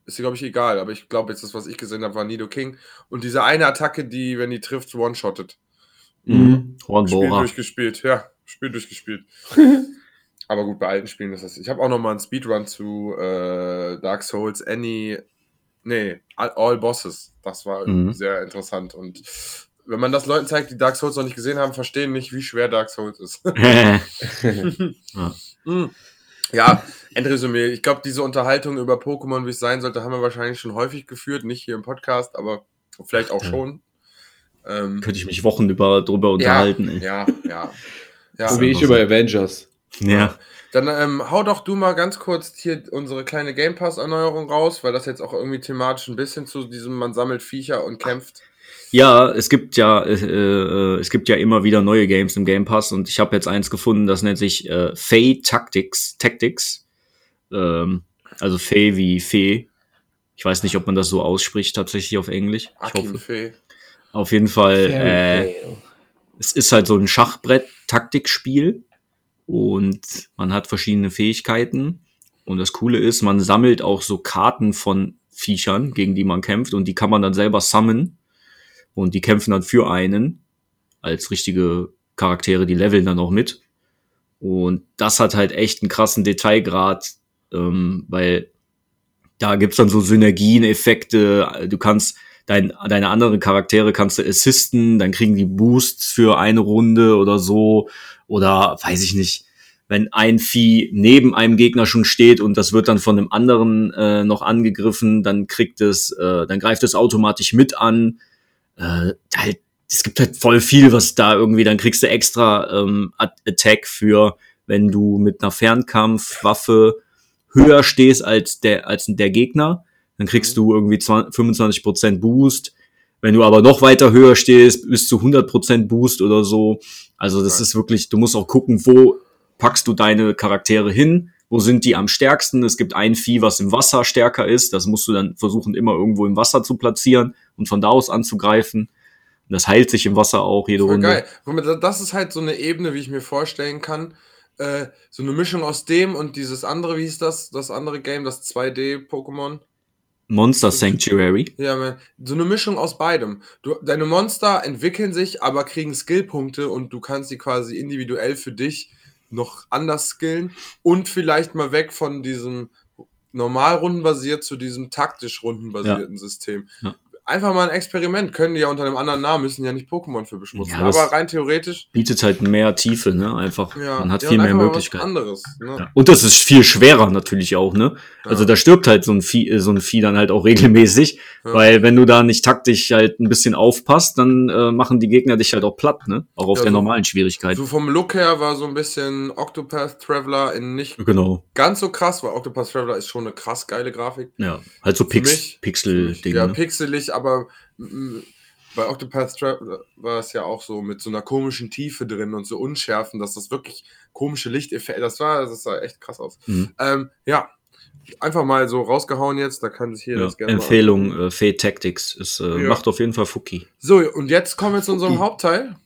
ist glaube ich egal, aber ich glaube jetzt das, was ich gesehen habe, war Nido King. Und diese eine Attacke, die, wenn die trifft, one-shottet. Mhm. Spiel Hornbohrer. durchgespielt, ja, Spiel durchgespielt. Aber gut, bei alten Spielen ist das. Ich habe auch noch mal einen Speedrun zu äh, Dark Souls Any, nee, All, All Bosses. Das war Mhm. sehr interessant. Und wenn man das Leuten zeigt, die Dark Souls noch nicht gesehen haben, verstehen nicht, wie schwer Dark Souls ist. Mm. Ja, Endresümee. Ich glaube, diese Unterhaltung über Pokémon, wie es sein sollte, haben wir wahrscheinlich schon häufig geführt. Nicht hier im Podcast, aber vielleicht auch Ja. schon. Ähm, Könnte ich mich Wochen über, drüber unterhalten, ey. ja, ja. ja. So wie ich über Avengers. Ja. Dann ähm, hau doch du mal ganz kurz hier unsere kleine Game Pass-Erneuerung raus, weil das jetzt auch irgendwie thematisch ein bisschen zu diesem, man sammelt Viecher und kämpft. Ja, es gibt ja, äh, äh, es gibt ja immer wieder neue Games im Game Pass und ich habe jetzt eins gefunden, das nennt sich äh, Fey Tactics. Tactics. Ähm, also Fey wie Fee. Ich weiß nicht, ob man das so ausspricht tatsächlich auf Englisch. Ich hoffe. Fee. Auf jeden Fall. Äh, es ist halt so ein Schachbrett-Taktikspiel und man hat verschiedene Fähigkeiten. Und das Coole ist, man sammelt auch so Karten von Viechern, gegen die man kämpft und die kann man dann selber summonen und die kämpfen dann für einen als richtige Charaktere, die leveln dann auch mit. Und das hat halt echt einen krassen Detailgrad, ähm, weil da gibt's dann so Synergien, Effekte. Du kannst dein, deine anderen Charaktere kannst du assisten, dann kriegen die Boosts für eine Runde oder so. Oder weiß ich nicht. wenn ein Vieh neben einem Gegner schon steht und das wird dann von einem anderen äh, noch angegriffen, dann kriegt es, äh, dann greift es automatisch mit an. Äh, halt, es gibt halt voll viel, was da irgendwie, dann kriegst du extra ähm, Attack für, wenn du mit einer Fernkampfwaffe höher stehst als der, als der Gegner. Dann kriegst du irgendwie 20, 25% Boost. Wenn du aber noch weiter höher stehst, bis zu 100% Boost oder so. Also das Okay. ist wirklich, du musst auch gucken, wo packst du deine Charaktere hin? Wo sind die am stärksten? Es gibt ein Vieh, was im Wasser stärker ist. Das musst du dann versuchen, immer irgendwo im Wasser zu platzieren und von da aus anzugreifen. Und das heilt sich im Wasser auch jede Voll Runde. geil. Das ist halt so eine Ebene, wie ich mir vorstellen kann. Äh, so eine Mischung aus dem und dieses andere, wie hieß das? Das andere Game, das 2D-Pokémon. Monster Sanctuary. Ja, man, so eine Mischung aus beidem. Du, deine Monster entwickeln sich, aber kriegen Skillpunkte und du kannst sie quasi individuell für dich noch anders skillen und vielleicht mal weg von diesem normal rundenbasiert zu diesem taktisch rundenbasierten System. Ja. Einfach mal ein Experiment. Können die ja unter einem anderen Namen, müssen ja nicht Pokémon für beschmutzen. Ja, aber rein theoretisch, Bietet halt mehr Tiefe, ne? Einfach. ja. Man hat ja, viel mehr Möglichkeiten. anderes. Ne? Ja. Und das ist viel schwerer natürlich auch, ne? Also da stirbt halt so ein Vieh, äh, so ein Vieh dann halt auch regelmäßig, weil wenn du da nicht taktisch halt ein bisschen aufpasst, dann äh, machen die Gegner dich halt auch platt, ne? Auch auf der so- normalen Schwierigkeit. So vom Look her war so ein bisschen Octopath Traveler in nicht Genau. ganz so krass, weil Octopath Traveler ist schon eine krass geile Grafik. Ja, halt so Pix Pixel-Ding. Ja, ne? pixelig, aber mm, bei Octopath Traveler war es ja auch so mit so einer komischen Tiefe drin und so Unschärfen, dass das wirklich komische Lichteffekte, das war, das sah echt krass aus. Mhm. Ähm, ja, einfach mal so rausgehauen jetzt, da kann sich hier Ja, das gerne mal Empfehlung, angucken. äh, Fate Tactics. Ist, äh, Ja. Macht auf jeden Fall Fuki. So, und jetzt kommen wir zu unserem Hauptteil.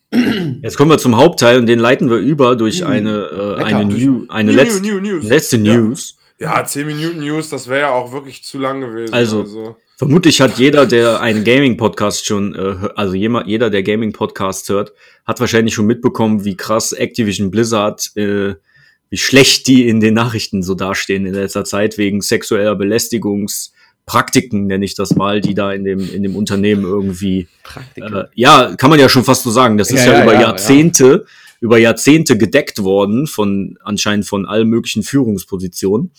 Jetzt kommen wir zum Hauptteil und den leiten wir über durch Mhm. eine, äh, eine, New, eine New, letzte, new, new News. letzte Ja. News. Ja, 10 Minuten News, das wäre ja auch wirklich zu lang gewesen. Also, Vermutlich hat jeder, der einen Gaming-Podcast schon, äh, also jeder, jeder, der Gaming-Podcasts hört, hat wahrscheinlich schon mitbekommen, wie krass Activision Blizzard, äh, wie schlecht die in den Nachrichten so dastehen in letzter Zeit wegen sexueller Belästigungspraktiken, nenne ich das mal, die da in dem, in dem Unternehmen irgendwie äh, ja, kann man ja schon fast so sagen. Das ist Ja, ja, ja, über ja, Jahrzehnte, über Jahrzehnte gedeckt worden von anscheinend von allen möglichen Führungspositionen.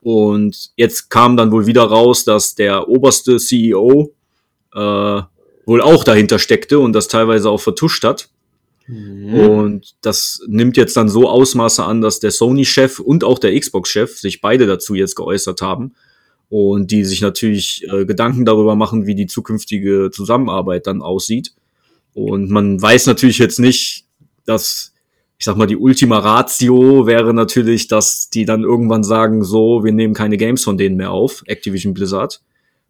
Und jetzt kam dann wohl wieder raus, dass der oberste CEO äh, wohl auch dahinter steckte und das teilweise auch vertuscht hat. Mhm. Und das nimmt jetzt dann so Ausmaße an, dass der Sony-Chef und auch der Xbox-Chef sich beide dazu jetzt geäußert haben. Und die sich natürlich äh, Gedanken darüber machen, wie die zukünftige Zusammenarbeit dann aussieht. Und man weiß natürlich jetzt nicht, dass, ich sag mal, die Ultima Ratio wäre natürlich, dass die dann irgendwann sagen, so, wir nehmen keine Games von denen mehr auf, Activision Blizzard.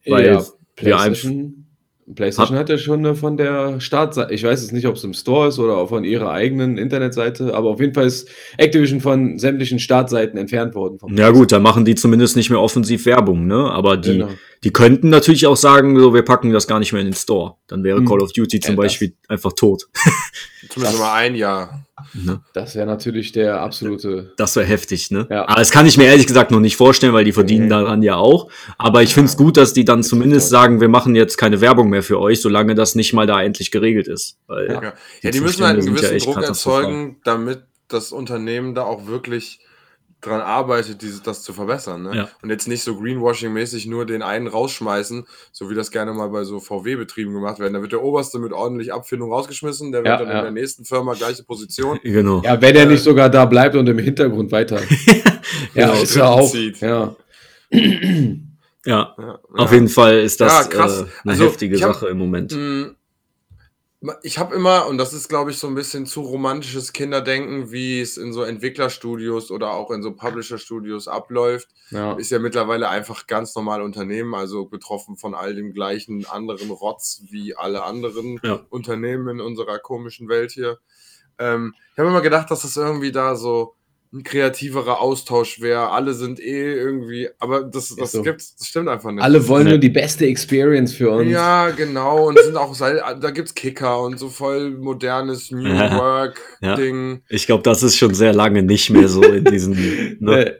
Weil ja, PlayStation, PlayStation hat ja schon eine von der Startseite, ich weiß jetzt nicht, ob es im Store ist oder auch von ihrer eigenen Internetseite, aber auf jeden Fall ist Activision von sämtlichen Startseiten entfernt worden. vom Ja gut, da machen die zumindest nicht mehr offensiv Werbung, ne? Aber die, Genau. die könnten natürlich auch sagen, so, wir packen das gar nicht mehr in den Store. Dann wäre Hm. Call of Duty zum Ja, Beispiel einfach tot. Zumindest mal ein Jahr. Ne? Das wäre natürlich der absolute. Das wäre heftig, ne? Ja. Aber das kann ich mir ehrlich gesagt noch nicht vorstellen, weil die verdienen Nee. daran ja auch. Aber ich find's gut, dass die dann zumindest sagen, wir machen jetzt keine Werbung mehr für euch, solange das nicht mal da endlich geregelt ist. Weil Ja. Ja, Die ja die müssen halt einen ja gewissen Druck erzeugen, damit das Unternehmen da auch wirklich dran arbeitet, diese, das zu verbessern. Ne? Ja. Und jetzt nicht so Greenwashing-mäßig nur den einen rausschmeißen, so wie das gerne mal bei so VW-Betrieben gemacht werden. Da wird der Oberste mit ordentlich Abfindung rausgeschmissen, der wird Ja, dann ja. in der nächsten Firma gleiche Position. Genau. Ja, wenn er Äh, nicht sogar da bleibt und im Hintergrund weiter. ja, Genau, ist er auch. zieht. Ja. Ja. Ja, Auf ja. jeden Fall ist das Ja, krass. Äh, eine Also, heftige hab- Sache im Moment. Mm, Ich habe immer, und das ist, glaube ich, so ein bisschen zu romantisches Kinderdenken, wie es in so Entwicklerstudios oder auch in so Publisher-Studios abläuft. ja. Ist ja mittlerweile einfach ganz normale Unternehmen, also betroffen von all dem gleichen anderen Rotz wie alle anderen Ja. Unternehmen in unserer komischen Welt hier. Ähm, ich habe immer gedacht, dass das irgendwie da so ein kreativerer Austausch wäre. Alle sind eh irgendwie, aber das, das, so. gibt's, das stimmt einfach nicht. Alle wollen Nee. nur die beste Experience für uns. Ja, genau. Und sind auch, da gibt's Kicker und so voll modernes New Ja. Work-Ding. Ich glaube, das ist schon sehr lange nicht mehr so in diesen. Ne?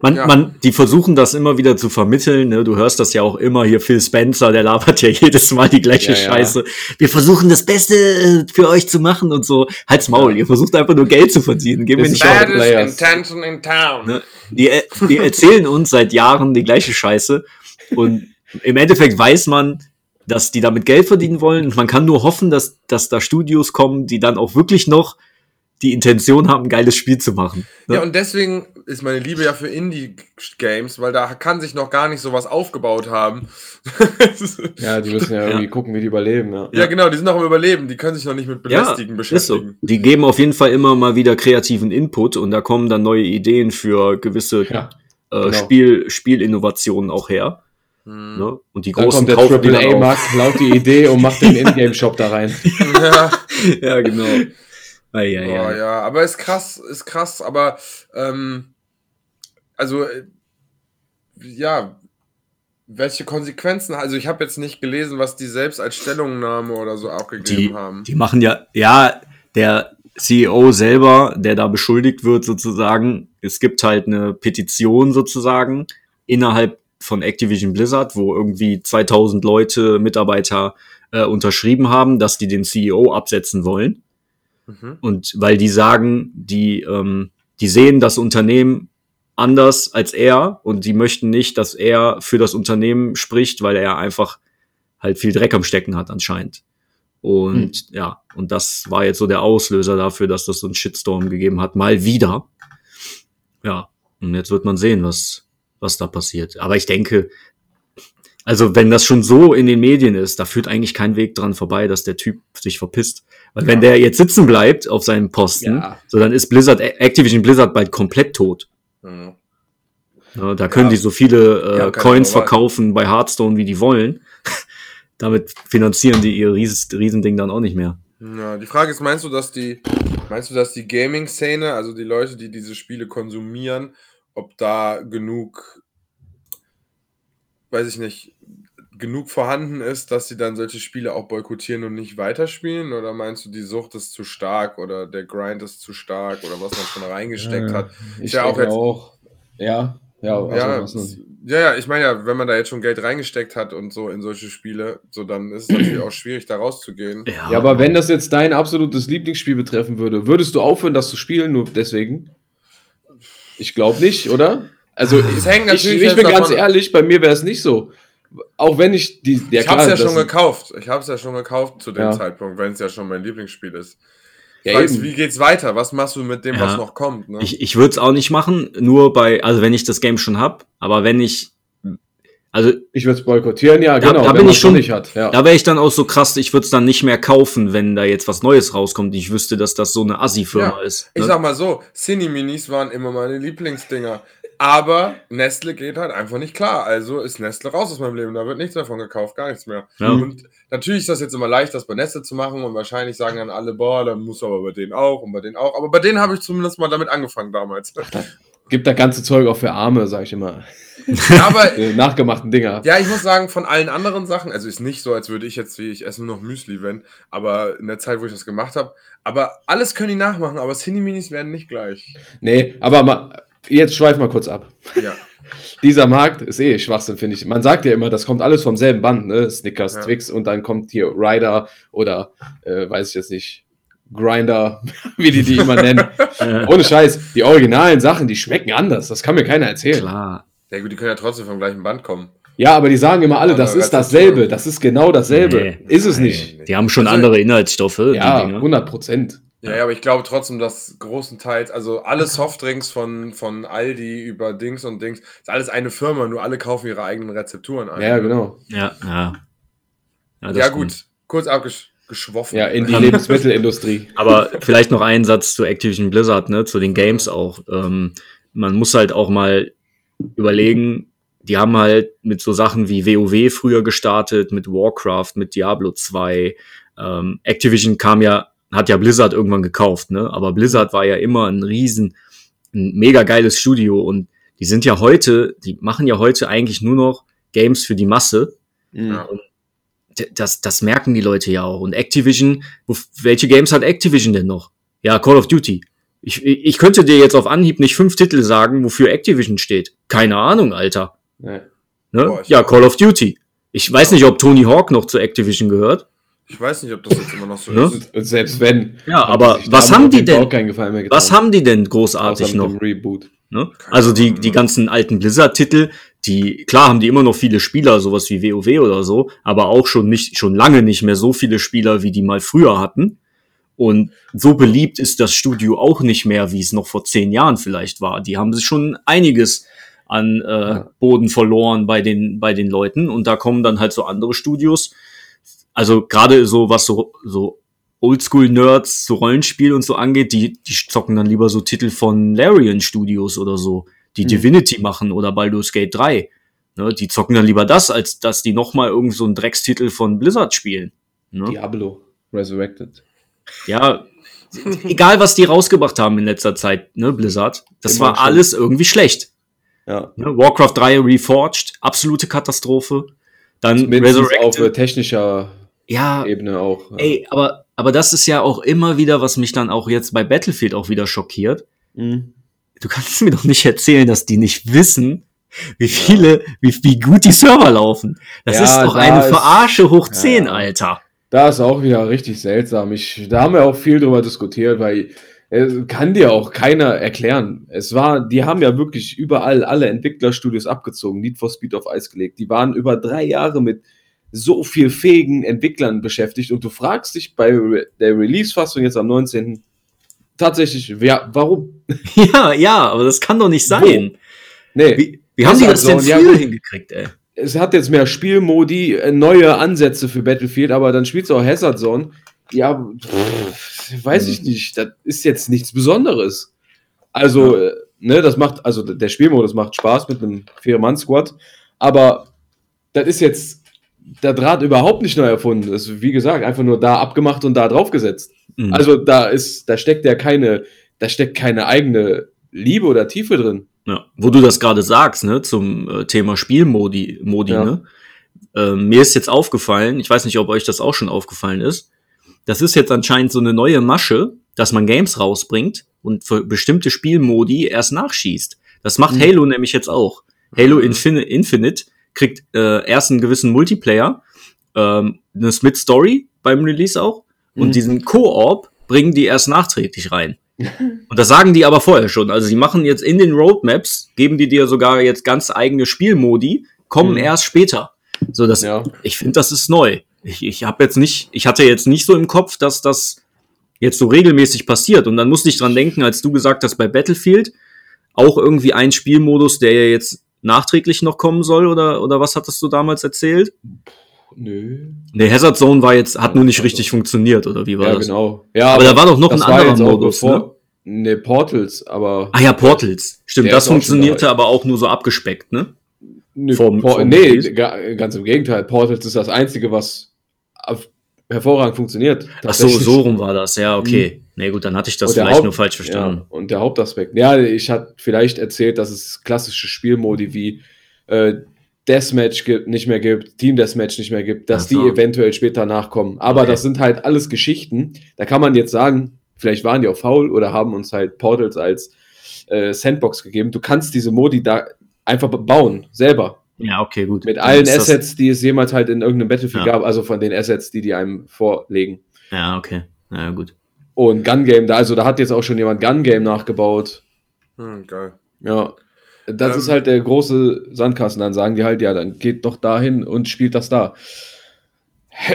Man, Ja. man, die versuchen das immer wieder zu vermitteln. Ne? Du hörst das ja auch immer hier. Phil Spencer, der labert ja jedes Mal die gleiche Ja, ja. Scheiße. Wir versuchen das Beste äh, für euch zu machen und so. Halt's Maul. Ihr versucht einfach nur Geld zu verdienen. Gehen wir nicht auf. intention in town. Ne? Die, äh, die erzählen uns seit Jahren die gleiche Scheiße. Und im Endeffekt weiß man, dass die damit Geld verdienen wollen. Und man kann nur hoffen, dass, dass da Studios kommen, die dann auch wirklich noch die Intention haben, ein geiles Spiel zu machen. Ne? Ja, und deswegen ist meine Liebe ja für Indie-Games, weil da kann sich noch gar nicht sowas aufgebaut haben. Ja, die müssen ja irgendwie gucken, wie die überleben. Ja. ja, genau, die sind noch am Überleben, die können sich noch nicht mit Belästigen ist so. beschäftigen. Die geben auf jeden Fall immer mal wieder kreativen Input und da kommen dann neue Ideen für gewisse Ja. äh, genau. Spiel, Spielinnovationen auch her. Hm. Ne? Und die Dann großen kommt der kaufen die dann auch. AAA-Markt, klaut die Idee und macht den Ingame-Shop da rein. Ja. ja, genau. Ah, ja, Boah, ja. ja, aber ist krass, ist krass, aber ähm, also äh, ja, welche Konsequenzen, also ich habe jetzt nicht gelesen, was die selbst als Stellungnahme oder so abgegeben Die, haben. die machen ja, ja, der CEO selber, der da beschuldigt wird sozusagen, es gibt halt eine Petition sozusagen innerhalb von Activision Blizzard, wo irgendwie 2000 Leute, Mitarbeiter äh, unterschrieben haben, dass die den CEO absetzen wollen. Mhm. Und weil die sagen, die, ähm, die sehen das Unternehmen anders als er und die möchten nicht, dass er für das Unternehmen spricht, weil er einfach halt viel Dreck am Stecken hat anscheinend. Und ja, und das war jetzt so der Auslöser dafür, dass das so einen Shitstorm gegeben hat, mal wieder. Ja, und jetzt wird man sehen, was, was da passiert. Aber ich denke, also wenn das schon so in den Medien ist, da führt eigentlich kein Weg dran vorbei, dass der Typ sich verpisst. Weil wenn der jetzt sitzen bleibt auf seinem Posten, Ja. so dann ist Blizzard, Activision Blizzard bald komplett tot. Mhm. Ja, da können Ja. die so viele äh, Coins verkaufen bei Hearthstone, wie die wollen. Damit finanzieren die ihr Ries Riesending dann auch nicht mehr. Ja, die Frage ist, meinst du, dass die, meinst du, dass die Gaming-Szene, also die Leute, die diese Spiele konsumieren, ob da genug, weiß ich nicht, genug vorhanden ist, dass sie dann solche Spiele auch boykottieren und nicht weiterspielen? Oder meinst du, die Sucht ist zu stark oder der Grind ist zu stark oder was man schon reingesteckt hat? Ich ja auch jetzt- auch. Ja, ja, also, ja, ja, ja, ich meine ja, wenn man da jetzt schon Geld reingesteckt hat und so in solche Spiele, so dann ist es natürlich auch schwierig, da rauszugehen. ja, aber wenn das jetzt dein absolutes Lieblingsspiel betreffen würde, würdest du aufhören, das zu spielen, nur deswegen? Ich glaube nicht, oder? Also, Es hängt ich, natürlich ich jetzt bin ganz ehrlich, bei mir wäre es nicht so. Auch wenn ich die. Ja, ich hab's ja das- schon gekauft. Ich hab's ja schon gekauft zu dem Ja. Zeitpunkt, wenn es ja schon mein Lieblingsspiel ist. Ja, eben. wie geht's weiter? Was machst du mit dem, Ja. was noch kommt? Ne? Ich, ich würde es auch nicht machen, nur bei, also wenn ich das Game schon hab, aber wenn ich, also Ich würde es boykottieren, ja, Da- genau. da wenn bin ich schon- nicht hat. Ja. da wäre ich dann auch so krass, ich würde es dann nicht mehr kaufen, wenn da jetzt was Neues rauskommt. Ich wüsste, dass das so eine Assi-Firma Ja, ist. Ich ne? sag mal so, Cine-Minis waren immer meine Lieblingsdinger. Aber Nestle geht halt einfach nicht klar. Also ist Nestle raus aus meinem Leben. Da wird nichts mehr von gekauft, gar nichts mehr. Ja. Und natürlich ist das jetzt immer leicht, das bei Nestle zu machen. Und wahrscheinlich sagen dann alle, boah, dann muss aber bei denen auch und bei denen auch. Aber bei denen habe ich zumindest mal damit angefangen damals. Gibt da ganze Zeug auch für Arme, sag ich immer. aber nachgemachten Dinger. Ja, ich muss sagen, von allen anderen Sachen, also ist nicht so, als würde ich jetzt, wie ich esse nur noch Müsli, wenn, aber in der Zeit, wo ich das gemacht habe, aber alles können die nachmachen, aber Cine-Minis werden nicht gleich. Nee, aber mal, jetzt schweif mal kurz ab. Ja. Dieser Markt ist eh Schwachsinn, finde ich. Man sagt ja immer, das kommt alles vom selben Band, ne? Snickers, Ja. Twix und dann kommt hier Ryder oder äh, weiß ich jetzt nicht, Grinder, wie die die immer nennen. Ohne Scheiß, die originalen Sachen, die schmecken anders. Das kann mir keiner erzählen. klar. Ja gut, die können ja trotzdem vom gleichen Band kommen. Ja, aber die sagen immer alle, das ist dasselbe. Das ist genau dasselbe. Nee. ist es nicht. Die haben schon Also- andere Inhaltsstoffe, Ja, die Dinger. 100 Prozent. Ja, ja, aber ich glaube trotzdem, dass großenteils, also alle Softdrinks von, von Aldi über Dings und Dings, ist alles eine Firma, nur alle kaufen ihre eigenen Rezepturen ein. Ja, genau. Ja, ja. das Ja, stimmt. gut, kurz abgeschwoffen. Ja, in die Lebensmittelindustrie. Aber vielleicht noch ein Satz zu Activision Blizzard, ne, zu den Games auch. Ähm, man muss halt auch mal überlegen, die haben halt mit so Sachen wie WoW früher gestartet, mit Warcraft, mit Diablo 2. Ähm, Activision kam ja, hat ja Blizzard irgendwann gekauft, ne? Aber Blizzard war ja immer ein riesen, ein mega geiles Studio und die sind ja heute, die machen ja heute eigentlich nur noch Games für die Masse. Ja. D- Das, das merken die Leute ja auch. Und Activision, wo, welche Games hat Activision denn noch? Ja, Call of Duty. Ich, ich könnte dir jetzt auf Anhieb nicht fünf Titel sagen, wofür Activision steht. Keine Ahnung, Alter. Nee. Ne? Boah, ja. Call of Duty. Ich weiß nicht, ob Tony Hawk noch zu Activision gehört. Ich weiß nicht, ob das jetzt immer noch so Ne? ist. Selbst wenn. Ja, aber was haben die denn? Auch keinen Gefallen mehr. Was haben die denn großartig noch? Ne? Also die, die ganzen alten Blizzard-Titel, die, klar haben die immer noch viele Spieler, sowas wie WoW oder so, aber auch schon nicht, schon lange nicht mehr so viele Spieler, wie die mal früher hatten. Und so beliebt ist das Studio auch nicht mehr, wie es noch vor zehn Jahren vielleicht war. Die haben sich schon einiges an äh. Boden verloren bei den, bei den Leuten. Und da kommen dann halt so andere Studios. Also gerade so, was so, so Oldschool-Nerds, so Rollenspiel und so angeht, die, die zocken dann lieber so Titel von Larian Studios oder so, die Mhm. Divinity machen oder Baldur's Gate 3. Ne, die zocken dann lieber das, als dass die nochmal irgend so einen Dreckstitel von Blizzard spielen. Ne? Diablo Resurrected. Ja, egal was die rausgebracht haben in letzter Zeit, ne, Blizzard, das Immer war schon. alles irgendwie schlecht. Ja. Ne? Warcraft 3 Reforged, absolute Katastrophe. Dann Mindestens auf äh, Resurrected. technischer Ja, Ebene auch. ja. ey, aber, aber das ist ja auch immer wieder, was mich dann auch jetzt bei Battlefield auch wieder schockiert. Mhm. Du kannst mir doch nicht erzählen, dass die nicht wissen, wie viele, wie, wie gut die Server laufen. Das Ja, ist doch da eine ist- Verarsche hoch 10, Ja. Alter. Da ist auch wieder richtig seltsam. Ich, da haben wir auch viel drüber diskutiert, weil äh, kann dir auch keiner erklären. Es war, die haben ja wirklich überall alle Entwicklerstudios abgezogen, Need for Speed auf Eis gelegt. Die waren über drei Jahre mit so viel fähigen Entwicklern beschäftigt und du fragst dich bei der Release-Fassung jetzt am 19. tatsächlich, wer, warum? Ja, ja, aber das kann doch nicht sein. Nee, Wie, wie haben die das denn so, ja, früher gut. hingekriegt, ey? es hat jetzt mehr Spielmodi, äh, neue Ansätze für Battlefield, aber dann spielst du auch Hazard Zone. Ja, pff, weiß ich nicht. Das ist jetzt nichts Besonderes. Also, äh, ne, das macht, also der Spielmodus macht Spaß mit einem Vier-Mann-Squad, aber das ist jetzt der Draht überhaupt nicht neu erfunden. Das ist, wie gesagt, einfach nur da abgemacht und da draufgesetzt. Mhm. Also da ist, da steckt ja keine, da steckt keine eigene Liebe oder Tiefe drin. Ja, wo du das gerade sagst, ne, zum äh, Thema Spielmodi, Modi, Ja. ne? Ähm, mir ist jetzt aufgefallen, ich weiß nicht, ob euch das auch schon aufgefallen ist, das ist jetzt anscheinend so eine neue Masche, dass man Games rausbringt und für bestimmte Spielmodi erst nachschießt. Das macht Mhm. Halo nämlich jetzt auch. Halo Infin Infinite kriegt äh, erst einen gewissen Multiplayer, ähm, eine Smith Story beim Release auch, und Mhm. diesen Koop bringen die erst nachträglich rein. Und das sagen die aber vorher schon. Also sie machen jetzt in den Roadmaps, geben die dir sogar jetzt ganz eigene Spielmodi, kommen Mhm. erst später. So das, Ja. ich finde, das ist neu. Ich, ich habe jetzt nicht, ich hatte jetzt nicht so im Kopf, dass das jetzt so regelmäßig passiert. Und dann musste ich dran denken, als du gesagt hast, bei Battlefield auch irgendwie ein Spielmodus, der ja jetzt nachträglich noch kommen soll, oder, oder was hattest du damals erzählt? Nö. Der Hazard Zone war jetzt, hat Ja, nur nicht also- richtig funktioniert, oder wie war Ja, das? genau. Ja, Aber da war doch noch ein anderer Modus, ne? Ne, Portals, aber. Ah ja, Portals. Stimmt, das funktionierte aber auch nur so abgespeckt, ne? Nee, vom- vom nee ganz im Gegenteil. Portals ist das Einzige, was hervorragend funktioniert. Ach so, so rum war das. Ja, okay. Nee, gut, dann hatte ich das vielleicht Haupt- nur falsch verstanden. Ja, und der Hauptaspekt. Ja, ich hatte vielleicht erzählt, dass es klassische Spielmodi wie äh, Deathmatch gibt, nicht mehr gibt, Team Deathmatch nicht mehr gibt, dass so. die eventuell später nachkommen. Aber Okay. das sind halt alles Geschichten. Da kann man jetzt sagen, vielleicht waren die auch faul oder haben uns halt Portals als äh, Sandbox gegeben. Du kannst diese Modi da einfach bauen, selber. Ja, okay, gut. Mit Dann allen Assets, die es jemals halt in irgendeinem Battlefield Ja. gab, also von den Assets, die die einem vorlegen. Ja, okay. Ja, gut. Und Gun Game, da, also da hat jetzt auch schon jemand Gun Game nachgebaut. Hm, geil. Ja. Das Ähm, ist halt der große Sandkasten. Dann sagen die halt, ja, dann geht doch dahin und spielt das da.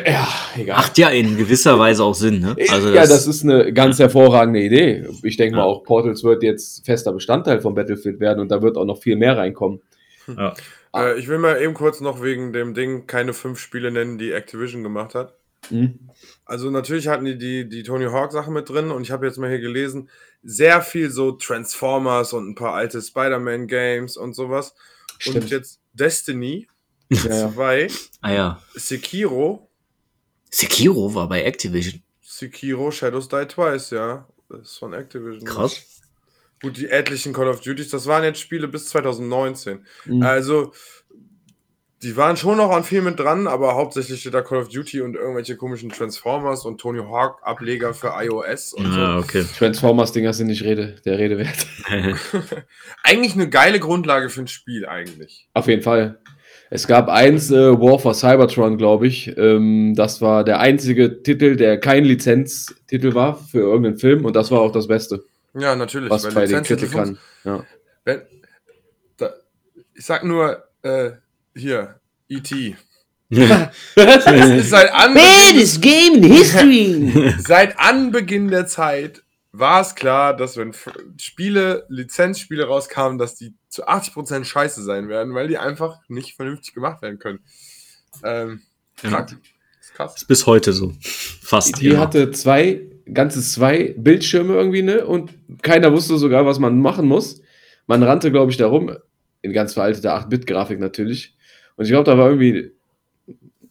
Ja, egal. Macht ja in gewisser Weise auch Sinn, ne? Also ja, das ist eine ganz hervorragende Idee. Ich denke Ja. mal, auch Portals wird jetzt fester Bestandteil von Battlefield werden und da wird auch noch viel mehr reinkommen. ja. Äh, ich will mal eben kurz noch wegen dem Ding keine fünf Spiele nennen, die Activision gemacht hat. Hm? Also natürlich hatten die die, die Tony Hawk Sachen mit drin und ich habe jetzt mal hier gelesen, sehr viel so Transformers und ein paar alte Spider-Man Games und sowas. Und Stimmt. jetzt Destiny Ja, ja. 2, Ah ja. Sekiro, Sekiro war bei Activision. Sekiro Shadows Die Twice, ja. Das ist von Activision. Krass. Gut, die etlichen Call of Duties, das waren jetzt Spiele bis 2019. Hm. Also, die waren schon noch an viel mit dran, aber hauptsächlich steht da Call of Duty und irgendwelche komischen Transformers und Tony Hawk Ableger für iOS und Ah, okay. Transformers-Dinger sind nicht Rede, der Rede wert. so. Eigentlich eine geile Grundlage für ein Spiel, eigentlich. Auf jeden Fall. Es gab eins, äh, War for Cybertron, glaube ich. Ähm, das war der einzige Titel, der kein Lizenztitel war für irgendeinen Film und das war auch das Beste, Ja, natürlich. was weil bei den Lizenztitel Kritikern. Ja. Wenn, da, ich sag nur, äh, hier, E.T. Seit Anbeginn, game in history! seit Anbeginn der Zeit war es klar, dass wenn Spiele, Lizenzspiele rauskamen, dass die zu 80% scheiße sein werden, weil die einfach nicht vernünftig gemacht werden können. Ähm, krank. Ist krass. Ist bis heute so. Fast. Die immer. hatte zwei, ganze zwei Bildschirme irgendwie, ne? Und keiner wusste sogar, was man machen muss. Man rannte, glaube ich, darum, in ganz veralteter 8-Bit-Grafik natürlich. Und ich glaube, da war irgendwie.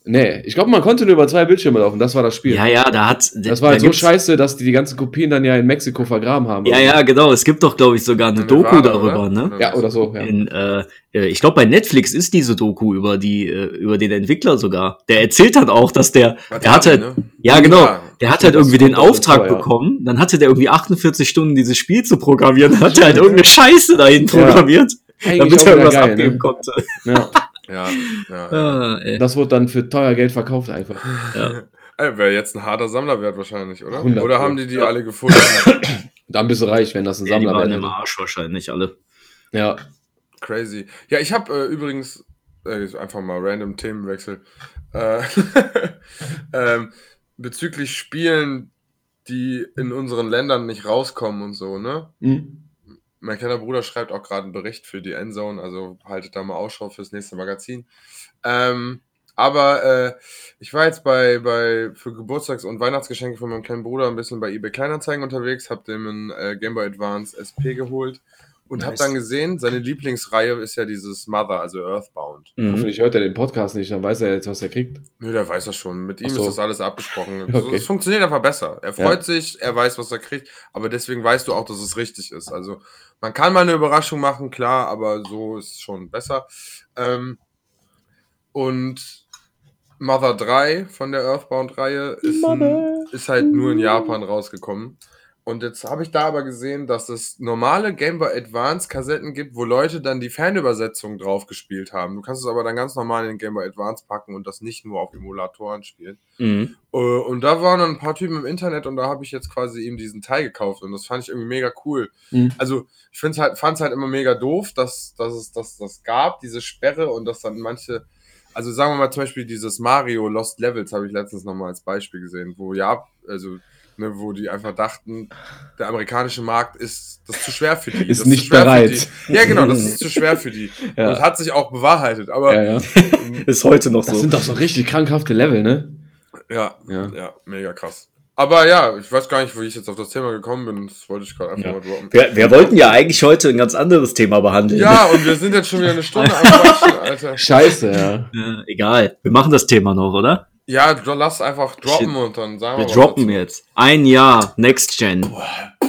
Nee, ich glaube, man konnte nur über zwei Bildschirme laufen. Das war das Spiel. ja, ja, da hat. das war da halt so scheiße, dass die die ganzen Kopien dann ja in Mexiko vergraben haben. Ja, ja, genau. Es gibt doch, glaube ich, sogar eine Eine Doku Ware, darüber, oder? ne? Ja, oder so. Ja. In, äh, äh, ich glaube, bei Netflix ist diese Doku über die, äh, über den Entwickler sogar. Der erzählt dann auch, dass der, der hat halt, ne? ja genau, Ja. der hat halt irgendwie den Auftrag ja. bekommen, dann hatte der irgendwie 48 Stunden dieses Spiel zu programmieren, hat er halt irgendeine Scheiße dahin Ja. programmiert, Eigentlich damit er irgendwas geil, abgeben ne? konnte. ja. Ja, ja. Ah, ey. Das wurde dann für teuer Geld verkauft einfach. Ey, Wäre jetzt ein harter Sammlerwert wahrscheinlich, oder? 100 Oder Pro. haben die die alle gefunden? Dann bist du reich, wenn das ein Ja, die Sammler waren im. Arsch wahrscheinlich alle. Ja. Crazy. Ja, ich habe äh, übrigens äh, ist einfach mal random Themenwechsel. Äh, ähm, bezüglich Spielen, die in unseren Ländern nicht rauskommen und so, ne? Hm. Mein kleiner Bruder schreibt auch gerade einen Bericht für die Endzone, also haltet da mal Ausschau fürs nächste Magazin. Ähm, aber äh, ich war jetzt bei, bei für Geburtstags- und Weihnachtsgeschenke von meinem kleinen Bruder ein bisschen bei eBay Kleinanzeigen unterwegs, hab dem einen äh, Game Boy Advance SP geholt und hab Nice. dann gesehen, seine Lieblingsreihe ist ja dieses Mother, also Earthbound. Mhm. Hoffentlich hört er den Podcast nicht, dann weiß er jetzt, was er kriegt. Nö, der weiß das schon. Mit ihm so. ist das alles abgesprochen. Okay. Es funktioniert einfach besser. Er freut Ja. sich, er weiß, was er kriegt, aber deswegen weißt du auch, dass es richtig ist. Also man kann mal eine Überraschung machen, klar, aber so ist es schon besser. Ähm, und Mother 3 von der Earthbound-Reihe ist, ist halt nur in Japan rausgekommen. Und jetzt habe ich da aber gesehen, dass es normale Game Boy Advance Kassetten gibt, wo Leute dann die Fanübersetzung drauf gespielt haben. Du kannst es aber dann ganz normal in den Game Boy Advance packen und das nicht nur auf Emulatoren spielen. Mhm. Äh, Und da waren dann ein paar Typen im Internet und da habe ich jetzt quasi ihm diesen Teil gekauft und das fand ich irgendwie mega cool. Mhm. Also ich halt, fand es halt immer mega doof, dass, dass es dass das gab, diese Sperre und dass dann manche, also sagen wir mal zum Beispiel dieses Mario Lost Levels habe ich letztens nochmal als Beispiel gesehen, wo ja, also ne, wo die einfach dachten, der amerikanische Markt ist das ist zu schwer für die. Ist das nicht schwer bereit. Für die. Ja genau, das ist zu schwer für die. Ja. Und hat sich auch bewahrheitet, aber Ja, ja. Ist heute noch Das so. sind doch so richtig krankhafte Level, ne? ja, Ja. Ja, mega krass. Aber ja, ich weiß gar nicht, wie ich jetzt auf das Thema gekommen bin. Das wollte ich gerade einfach Ja. mal droppen. Wir, wir wollten ja eigentlich heute ein ganz anderes Thema behandeln. Ja, und wir sind jetzt schon wieder eine Stunde am Quatschen, Alter. Scheiße, ja. Ja, egal. Wir machen das Thema noch, oder? Ja, du lass einfach droppen Shit. und dann sagen Wir wir droppen dazu. jetzt. Ein Jahr Next Gen.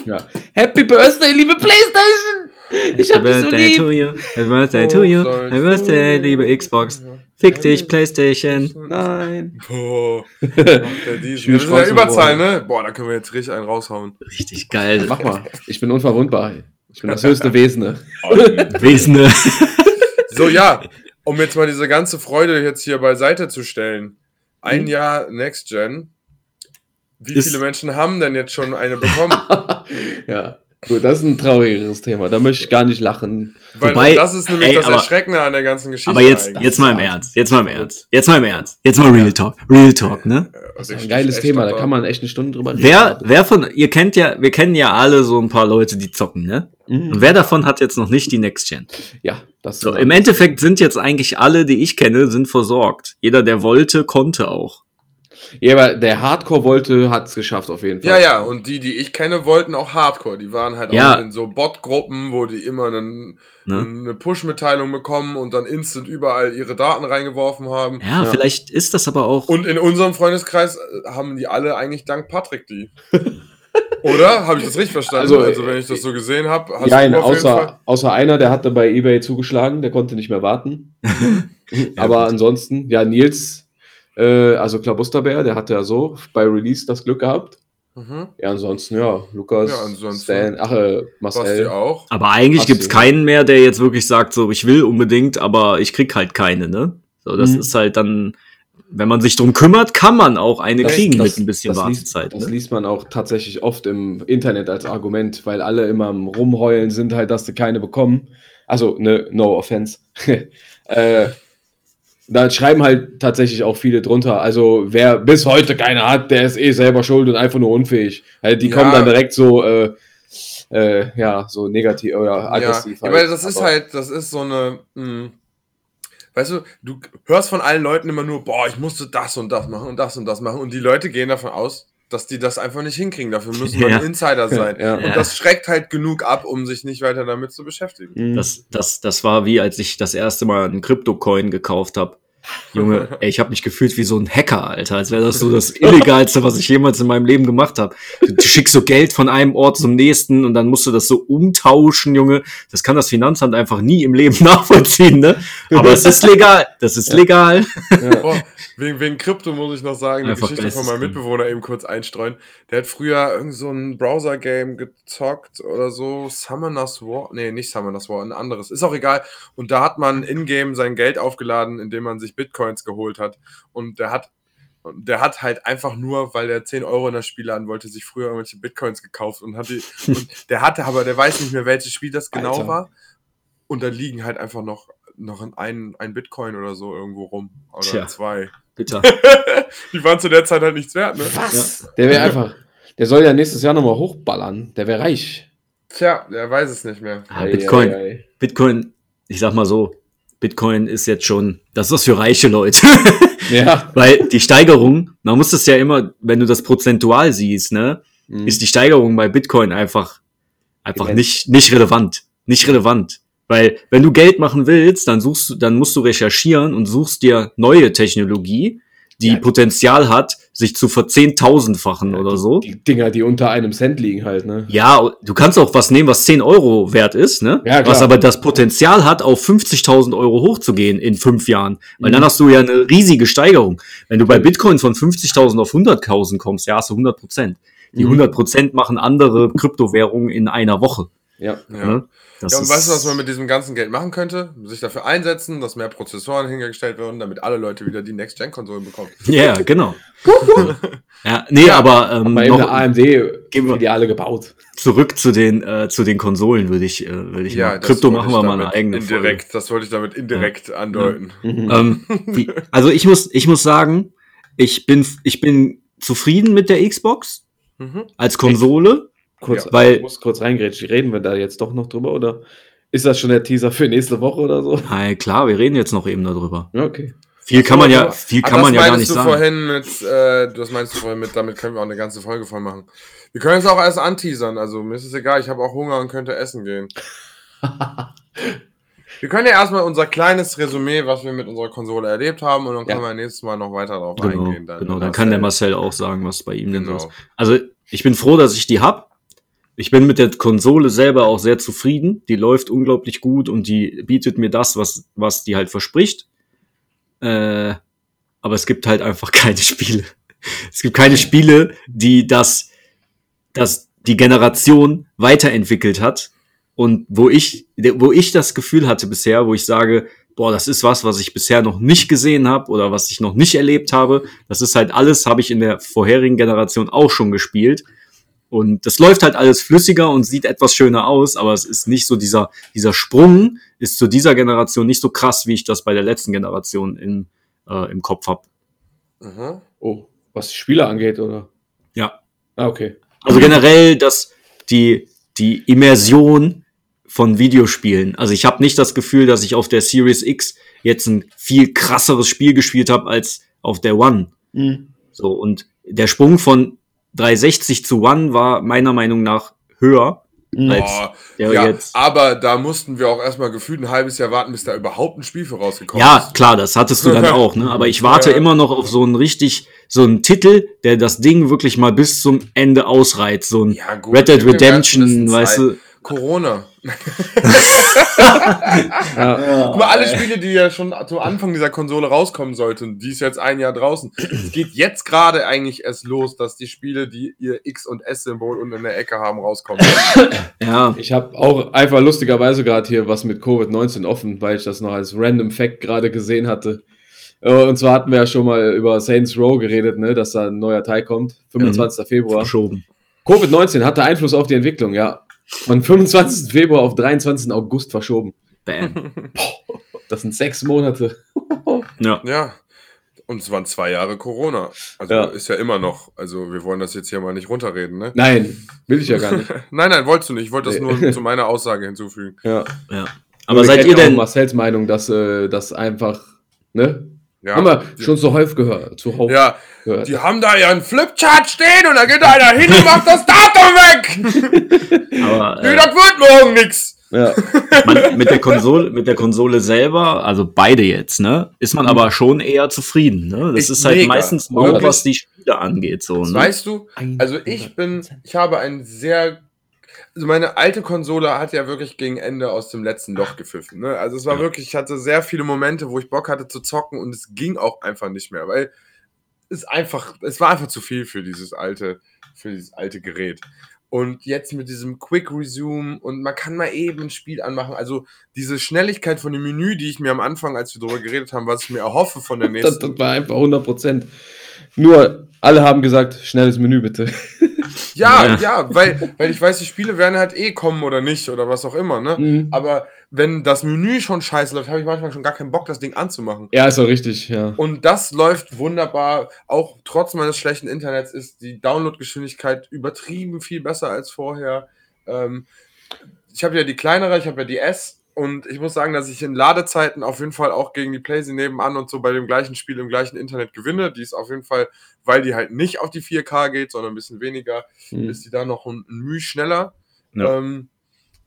ja. Happy Birthday, liebe Playstation! Ich hab Happy so Birthday lieb! to you. Happy Birthday to you. Happy Birthday, liebe Xbox. Fick dich, Playstation. Nein. Boah, Wir sind ja Überzahl, ne? Boah, da können wir jetzt richtig einen raushauen. Richtig geil. Mach mal. Ich bin unverwundbar. Ich bin das höchste Wesen. ne? Wesene. So, ja, um jetzt mal diese ganze Freude jetzt hier beiseite zu stellen. Ein Jahr Next Gen. Wie Ist- viele Menschen haben denn jetzt schon eine bekommen? Ja. Gut, das ist ein traurigeres Thema. Da möchte ich gar nicht lachen. Weil Wobei- das ist nämlich ey, das aber- Erschreckende an der ganzen Geschichte. Aber jetzt, eigentlich. jetzt mal im Ernst. Jetzt mal im Ernst. Jetzt mal im Ernst. Jetzt mal Real Talk. Real Talk, ne? Das ist ein geiles Thema, da kann man echt eine Stunde drüber reden. Wer, wer von, ihr kennt ja, wir kennen ja alle so ein paar Leute, die zocken, ne? Und Mhm. wer davon hat jetzt noch nicht die Next Gen? Ja, das So, im Endeffekt sind jetzt eigentlich alle, die ich kenne, sind versorgt. Jeder, der wollte, konnte auch. Ja, aber der Hardcore wollte, hat es geschafft auf jeden Fall. Ja, ja, und die, die ich kenne, wollten auch Hardcore. Die waren halt Ja. auch in so Bot-Gruppen, wo die immer einen, Ne? eine Push-Mitteilung bekommen und dann instant überall ihre Daten reingeworfen haben. Ja, Ja. vielleicht ist das aber auch. Und in unserem Freundeskreis äh, haben die alle eigentlich dank Patrick die. Oder? Habe ich das richtig verstanden? Also, Also, wenn ich das so gesehen habe, hast Nein, du auf jeden außer, Fall. außer einer, der hatte bei eBay zugeschlagen, der konnte nicht mehr warten. Aber gut. ansonsten, ja, Nils, äh, also Klabusterbär, der hatte ja so bei Release das Glück gehabt. Mhm. Ja, ansonsten, ja, Lukas, Ja, ansonsten. Stan, ach, äh, Marcel. auch. Aber eigentlich gibt's du. keinen mehr, der jetzt wirklich sagt, so, ich will unbedingt, aber ich krieg halt keine, ne? So, das Mhm. ist halt dann, wenn man sich drum kümmert, kann man auch eine Das- kriegen das- mit ein bisschen das liest, Wartezeit. das Ne? liest man auch tatsächlich oft im Internet als Argument, weil alle immer am Rumheulen sind halt, dass sie keine bekommen. Also, ne, no offense. äh, da schreiben halt tatsächlich auch viele drunter. Also, wer bis heute keine hat, der ist eh selber schuld und einfach nur unfähig. Halt, die Ja. kommen dann direkt so, äh, äh, ja, so negativ oder aggressiv. ja, halt. weil das ist Aber- halt, das ist so eine, mh, weißt du, du hörst von allen Leuten immer nur, boah, ich musste das und das machen und das und das machen und die Leute gehen davon aus, dass die das einfach nicht hinkriegen. Dafür müssen wir Ja. ein Insider sein. Ja. Und Ja. das schreckt halt genug ab, um sich nicht weiter damit zu beschäftigen. Mhm. Das, das, das war wie, als ich das erste Mal einen Krypto-Coin gekauft habe. Junge, ey, ich habe mich gefühlt wie so ein Hacker, Alter, als wäre das so das Illegalste, was ich jemals in meinem Leben gemacht habe. Du, du schickst so Geld von einem Ort zum nächsten und dann musst du das so umtauschen, Junge. Das kann das Finanzamt einfach nie im Leben nachvollziehen, ne? Aber es ist legal, das ist legal. Boah, wegen, wegen Krypto muss ich noch sagen, eine Einfach Geschichte von meinem. Mitbewohner eben kurz einstreuen. Der hat früher irgend so ein Browser-Game gezockt oder so. Summoners War. Nee, nicht Summoners War, ein anderes. Ist auch egal. Und da hat man in-game sein Geld aufgeladen, indem man sich Bitcoins geholt hat. Und der hat. und Der hat halt einfach nur, weil er 10 Euro in das Spiel laden wollte, sich früher irgendwelche Bitcoins gekauft und hat die. und der hatte aber, der weiß nicht mehr, welches Spiel das genau Alter. war. Und da liegen halt einfach noch, noch ein, ein Bitcoin oder so irgendwo rum. Oder Tja. zwei. Bitte. Die waren zu der Zeit halt nichts wert, ne? Was? Der wäre einfach, der soll ja nächstes Jahr nochmal hochballern. Der wäre reich. Tja, der weiß es nicht mehr. Ah, Ei, Bitcoin, ei, ei. Bitcoin, ich sag mal so, Bitcoin ist jetzt schon, das ist was für reiche Leute. Ja. Weil die Steigerung, man muss das ja immer, wenn du das prozentual siehst, ne, Mhm. ist die Steigerung bei Bitcoin einfach, einfach nicht, nicht relevant. Nicht relevant. Weil, wenn du Geld machen willst, dann suchst du, dann musst du recherchieren und suchst dir neue Technologie, die Ja. Potenzial hat, sich zu verzehntausendfachen oder so. Die Dinger, die unter einem Cent liegen halt, ne? Ja, du kannst auch was nehmen, was 10 Euro wert ist, ne? Ja, klar. was aber das Potenzial hat, auf 50.000 Euro hochzugehen in fünf Jahren. Weil Mhm. dann hast du ja eine riesige Steigerung. Wenn du bei Bitcoin von 50.000 auf 100.000 kommst, ja, hast du 100 Prozent. Die Mhm. 100 Prozent machen andere Kryptowährungen in einer Woche. Ja. Ja. Ne? Das Ja, und ist- weißt du, was man mit diesem ganzen Geld machen könnte? Sich dafür einsetzen, dass mehr Prozessoren hingestellt werden, damit alle Leute wieder die Next-Gen-Konsolen bekommen. Ja, genau. ja, nee, Ja, aber ähm, eine noch AMD Filiale gebaut. zurück zu den äh, zu den Konsolen würde ich äh, würde ich mal. das Krypto machen ich wir mal damit eine eigene Folge. Indirekt, das wollte ich damit indirekt andeuten. Mhm. Ähm, wie, also ich muss, ich muss sagen, ich bin, ich bin zufrieden mit der Xbox Mhm. als Konsole. Kurz, Ja. Weil- ich muss kurz reingrätschen. Reden wir da jetzt doch noch drüber oder ist das schon der Teaser für nächste Woche oder so? Hey, klar, wir reden jetzt noch eben darüber. Ja, Okay. Viel kann man ja, viel kann das man ja gar nicht du sagen. vorhin mit, äh, das meinst du vorhin mit, damit können wir auch eine ganze Folge voll machen. Wir können es auch erst anteasern, also mir ist es egal, ich habe auch Hunger und könnte essen gehen. wir können ja erstmal unser kleines Resümee, was wir mit unserer Konsole erlebt haben, und dann Ja. können wir nächstes Mal noch weiter darauf Genau, eingehen. Dann, genau, dann das kann der. Marcel auch sagen, was bei ihm denn so ist. Genau. Also ich bin froh, dass ich die hab. Ich bin mit der Konsole selber auch sehr zufrieden. Die läuft unglaublich gut und die bietet mir das, was, was die halt verspricht. Äh, aber es gibt halt einfach keine Spiele. Es gibt keine Spiele, die das, das die Generation weiterentwickelt hat und wo ich, wo ich das Gefühl hatte bisher, wo ich sage, boah, das ist was, was ich bisher noch nicht gesehen habe oder was ich noch nicht erlebt habe. Das ist halt alles, habe ich in der vorherigen Generation auch schon gespielt. Und das läuft halt alles flüssiger und sieht etwas schöner aus, aber es ist nicht so dieser, dieser Sprung ist zu dieser Generation nicht so krass, wie ich das bei der letzten Generation in, äh, im Kopf hab. Mhm. Oh, was die Spiele angeht, oder? Ja. Ah, okay. Also generell, dass die, die Immersion von Videospielen. Also ich habe nicht das Gefühl, dass ich auf der Series X jetzt ein viel krasseres Spiel gespielt habe als auf der One. Mhm. So, und der Sprung von 360 zu One war meiner Meinung nach höher als Boah, ja, jetzt. aber da mussten wir auch erstmal gefühlt ein halbes Jahr warten, bis da überhaupt ein Spiel für rausgekommen Ja, ist. klar, das hattest du dann auch, ne? Aber ich warte Ja. immer noch auf so einen richtig, so einen Titel, der das Ding wirklich mal bis zum Ende ausreizt. So ein Ja, gut, Red Dead Redemption, weißt Zeit. du? Corona. Ja. Guck mal, alle Spiele, die ja schon zum Anfang dieser Konsole rauskommen sollten, die ist jetzt ein Jahr draußen. Es geht jetzt gerade eigentlich erst los, dass die Spiele, die ihr X- und S-Symbol unten in der Ecke haben, rauskommen. Ja, Ich habe auch einfach lustigerweise gerade hier was mit Covid-19 offen, weil ich das noch als Random Fact gerade gesehen hatte. Äh, Und zwar hatten wir ja schon mal über Saints Row geredet, ne, dass da ein neuer Teil kommt, 25. Februar. verschoben. Covid-19 hatte Einfluss auf die Entwicklung, ja. Von 25. Februar auf 23. August verschoben. Bam. Das sind sechs Monate. Ja. Ja. Und es waren zwei Jahre Corona. Also Ja. ist ja immer noch. Also wir wollen das jetzt hier mal nicht runterreden, ne? Nein, will ich ja gar nicht. Nein, nein, wolltest du nicht. Ich wollte das nur zu meiner Aussage hinzufügen. Ja. ja. Aber seid ihr denn, Marcells Meinung, dass äh, das einfach, ne? Ja. Haben wir schon zu häufig gehört. Zu häufig Ja, gehört. die haben da ihren Flipchart stehen und da geht einer hin und macht das Datum weg. aber, Nee, äh, das wird morgen nix. Ja. man, mit der Konsole, mit der Konsole selber, also beide jetzt, ne, ist man aber schon eher zufrieden, ne? Das Ist ist, halt mega. meistens nur, was die Spiele angeht, so, ne? Weißt du, also ich bin, ich habe ein sehr, also meine alte Konsole hat ja wirklich gegen Ende aus dem letzten Loch gepfiffen. Ne? Also es war wirklich, ich hatte sehr viele Momente, wo ich Bock hatte zu zocken und es ging auch einfach nicht mehr, weil es einfach, es war einfach zu viel für dieses alte, für dieses alte Gerät. Und jetzt mit diesem Quick Resume und man kann mal eben ein Spiel anmachen. Also diese Schnelligkeit von dem Menü, die ich mir am Anfang, als wir darüber geredet haben, was ich mir erhoffe von der Das, nächsten. das war einfach 100 Prozent. Nur, alle haben gesagt, schnelles Menü bitte. Ja, Ja. ja, weil, weil ich weiß, die Spiele werden halt eh kommen oder nicht oder was auch immer, ne? Mhm. Aber wenn das Menü schon scheiße läuft, habe ich manchmal schon gar keinen Bock, das Ding anzumachen. Ja, ist auch richtig, ja. Und das läuft wunderbar. Auch trotz meines schlechten Internets ist die Downloadgeschwindigkeit übertrieben viel besser als vorher. Ähm, ich habe ja die kleinere, ich habe ja die S. Und ich muss sagen, dass ich in Ladezeiten auf jeden Fall auch gegen die Playsee nebenan und so bei dem gleichen Spiel im gleichen Internet gewinne. Die ist auf jeden Fall, weil die halt nicht auf die 4K geht, sondern ein bisschen weniger, Mhm. ist die da noch ein, ein Mühe schneller. Ja. Ähm,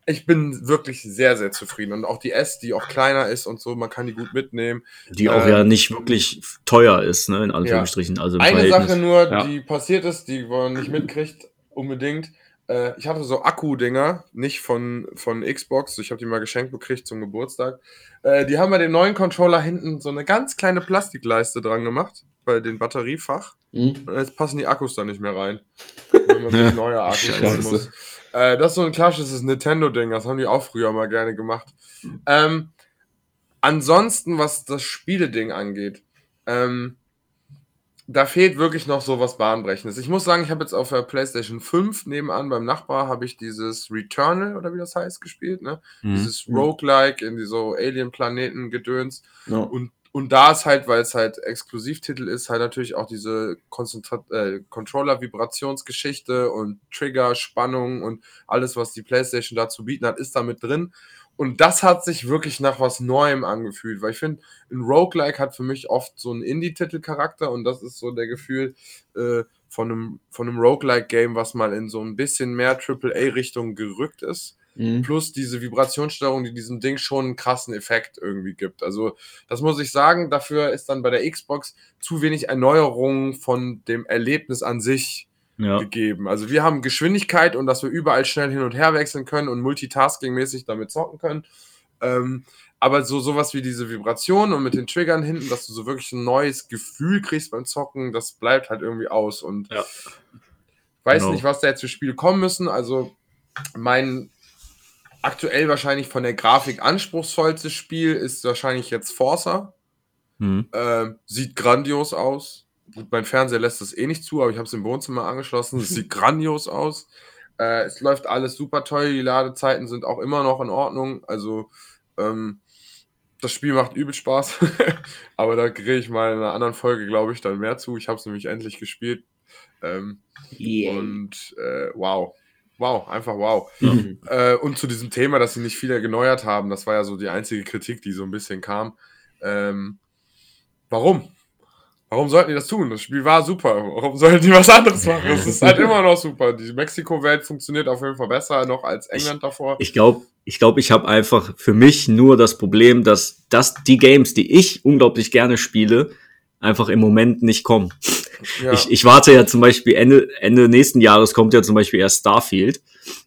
ich bin wirklich sehr, sehr zufrieden. Und auch die S, die auch kleiner ist und so, man kann die gut mitnehmen. Die auch Ähm, ja nicht wirklich teuer ist, ne, in Anführungsstrichen, also im Eine Verhältnis. Sache nur, Ja. die passiert ist, die man nicht mitkriegt, unbedingt. Äh, ich hatte so Akku-Dinger, nicht von, von Xbox. Ich habe die mal geschenkt gekriegt zum Geburtstag. Äh, die haben bei dem neuen Controller hinten so eine ganz kleine Plastikleiste dran gemacht, bei dem Batteriefach. Mhm. Und jetzt passen die Akkus da nicht mehr rein. Wenn man sich neue Akkus holen muss. Äh, das ist so ein klassisches Nintendo-Ding, das haben die auch früher mal gerne gemacht. Ähm, ansonsten, was das Spieleding angeht, ähm, da fehlt wirklich noch so was Bahnbrechendes. Ich muss sagen, ich habe jetzt auf der PlayStation 5 nebenan beim Nachbar habe ich dieses Returnal oder wie das heißt gespielt, ne? Mhm. Dieses Roguelike in die so Alien-Planeten gedöns. Ja. Und, und da ist halt, weil es halt Exklusivtitel ist, halt natürlich auch diese äh, Controller-Vibrationsgeschichte und Trigger, Spannung und alles, was die PlayStation dazu bieten hat, ist da mit drin. Und das hat sich wirklich nach was Neuem angefühlt, weil ich finde, ein Roguelike hat für mich oft so einen Indie-Titel-Charakter und das ist so der Gefühl äh, von einem, von einem Roguelike-Game, was mal in so ein bisschen mehr AAA-Richtung gerückt ist Mhm. plus diese Vibrationssteuerung, die diesem Ding schon einen krassen Effekt irgendwie gibt. Also, das muss ich sagen, dafür ist dann bei der Xbox zu wenig Erneuerung von dem Erlebnis an sich Ja. gegeben. Also, wir haben Geschwindigkeit und dass wir überall schnell hin und her wechseln können und multitasking-mäßig damit zocken können. Ähm, aber so sowas wie diese Vibration und mit den Triggern hinten, dass du so wirklich ein neues Gefühl kriegst beim Zocken, das bleibt halt irgendwie aus. Und Ja. weiß Genau. nicht, was da jetzt für Spiele kommen müssen. Also mein aktuell wahrscheinlich von der Grafik anspruchsvollste Spiel ist wahrscheinlich jetzt Forza. Mhm. Ähm, sieht grandios aus. Gut, mein Fernseher lässt es eh nicht zu, aber ich habe es im Wohnzimmer angeschlossen. Es sieht grandios aus. Äh, es läuft alles super toll. Die Ladezeiten sind auch immer noch in Ordnung. Also, ähm, das Spiel macht übel Spaß. aber da kriege ich mal in einer anderen Folge, glaube ich, dann mehr zu. Ich habe es nämlich endlich gespielt. Ähm, und äh, wow. Wow, einfach wow. Mhm. Äh, und zu diesem Thema, dass sie nicht viel geneuert haben, das war ja so die einzige Kritik, die so ein bisschen kam. Ähm, warum? Warum sollten die das tun? Das Spiel war super. Warum sollten die was anderes machen? Es ist halt immer noch super. Die Mexiko-Welt funktioniert auf jeden Fall besser noch als England davor. Ich glaube, ich, glaub, ich habe einfach für mich nur das Problem, dass das die Games, die ich unglaublich gerne spiele, einfach im Moment nicht kommen. Ja. Ich, ich warte ja zum Beispiel Ende, Ende nächsten Jahres kommt ja zum Beispiel erst Starfield,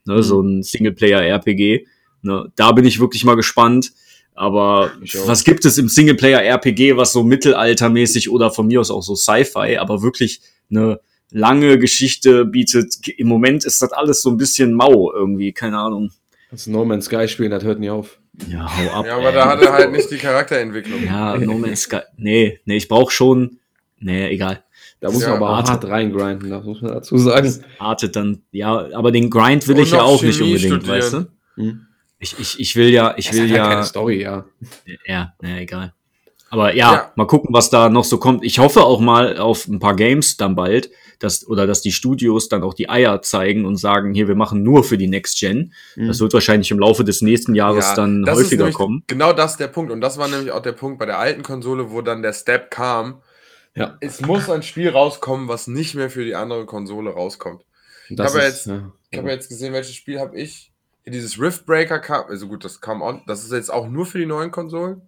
ne, so ein Singleplayer-RPG. Ne, da bin ich wirklich mal gespannt. Aber was gibt es im Singleplayer-RPG, was so mittelaltermäßig oder von mir aus auch so Sci-Fi, aber wirklich eine lange Geschichte bietet? Im Moment ist das alles so ein bisschen mau irgendwie, keine Ahnung. Das No Man's Sky spielen, das hört nie auf. Ja, hau ab. ja, aber ey. da hat er halt nicht die Charakterentwicklung. Ja, No Man's Sky. Nee, nee, ich brauche schon. Nee, egal. Da muss Ja, man aber warte. hart reingrinden, das muss man dazu sagen. Artet dann, ja, aber den Grind will Und ich ja auch nicht Chemie unbedingt, studieren. weißt du? Hm. Ich, ich, ich will ja, ich Das will halt ja, keine Story, ja. ja, naja, egal. Aber ja, Ja. mal gucken, was da noch so kommt. Ich hoffe auch mal auf ein paar Games dann bald, dass, oder dass die Studios dann auch die Eier zeigen und sagen, hier, wir machen nur für die Next Gen. Das wird wahrscheinlich im Laufe des nächsten Jahres Ja, dann häufiger nämlich kommen. Genau das ist der Punkt. Und das war nämlich auch der Punkt bei der alten Konsole, wo dann der Step kam. Ja. Es muss ein Spiel rauskommen, was nicht mehr für die andere Konsole rauskommt. Das habe ist, jetzt- ja. Ich habe jetzt gesehen, welches Spiel habe ich. Dieses Riftbreaker kam. Also gut, das kam auch. Das ist jetzt auch nur für die neuen Konsolen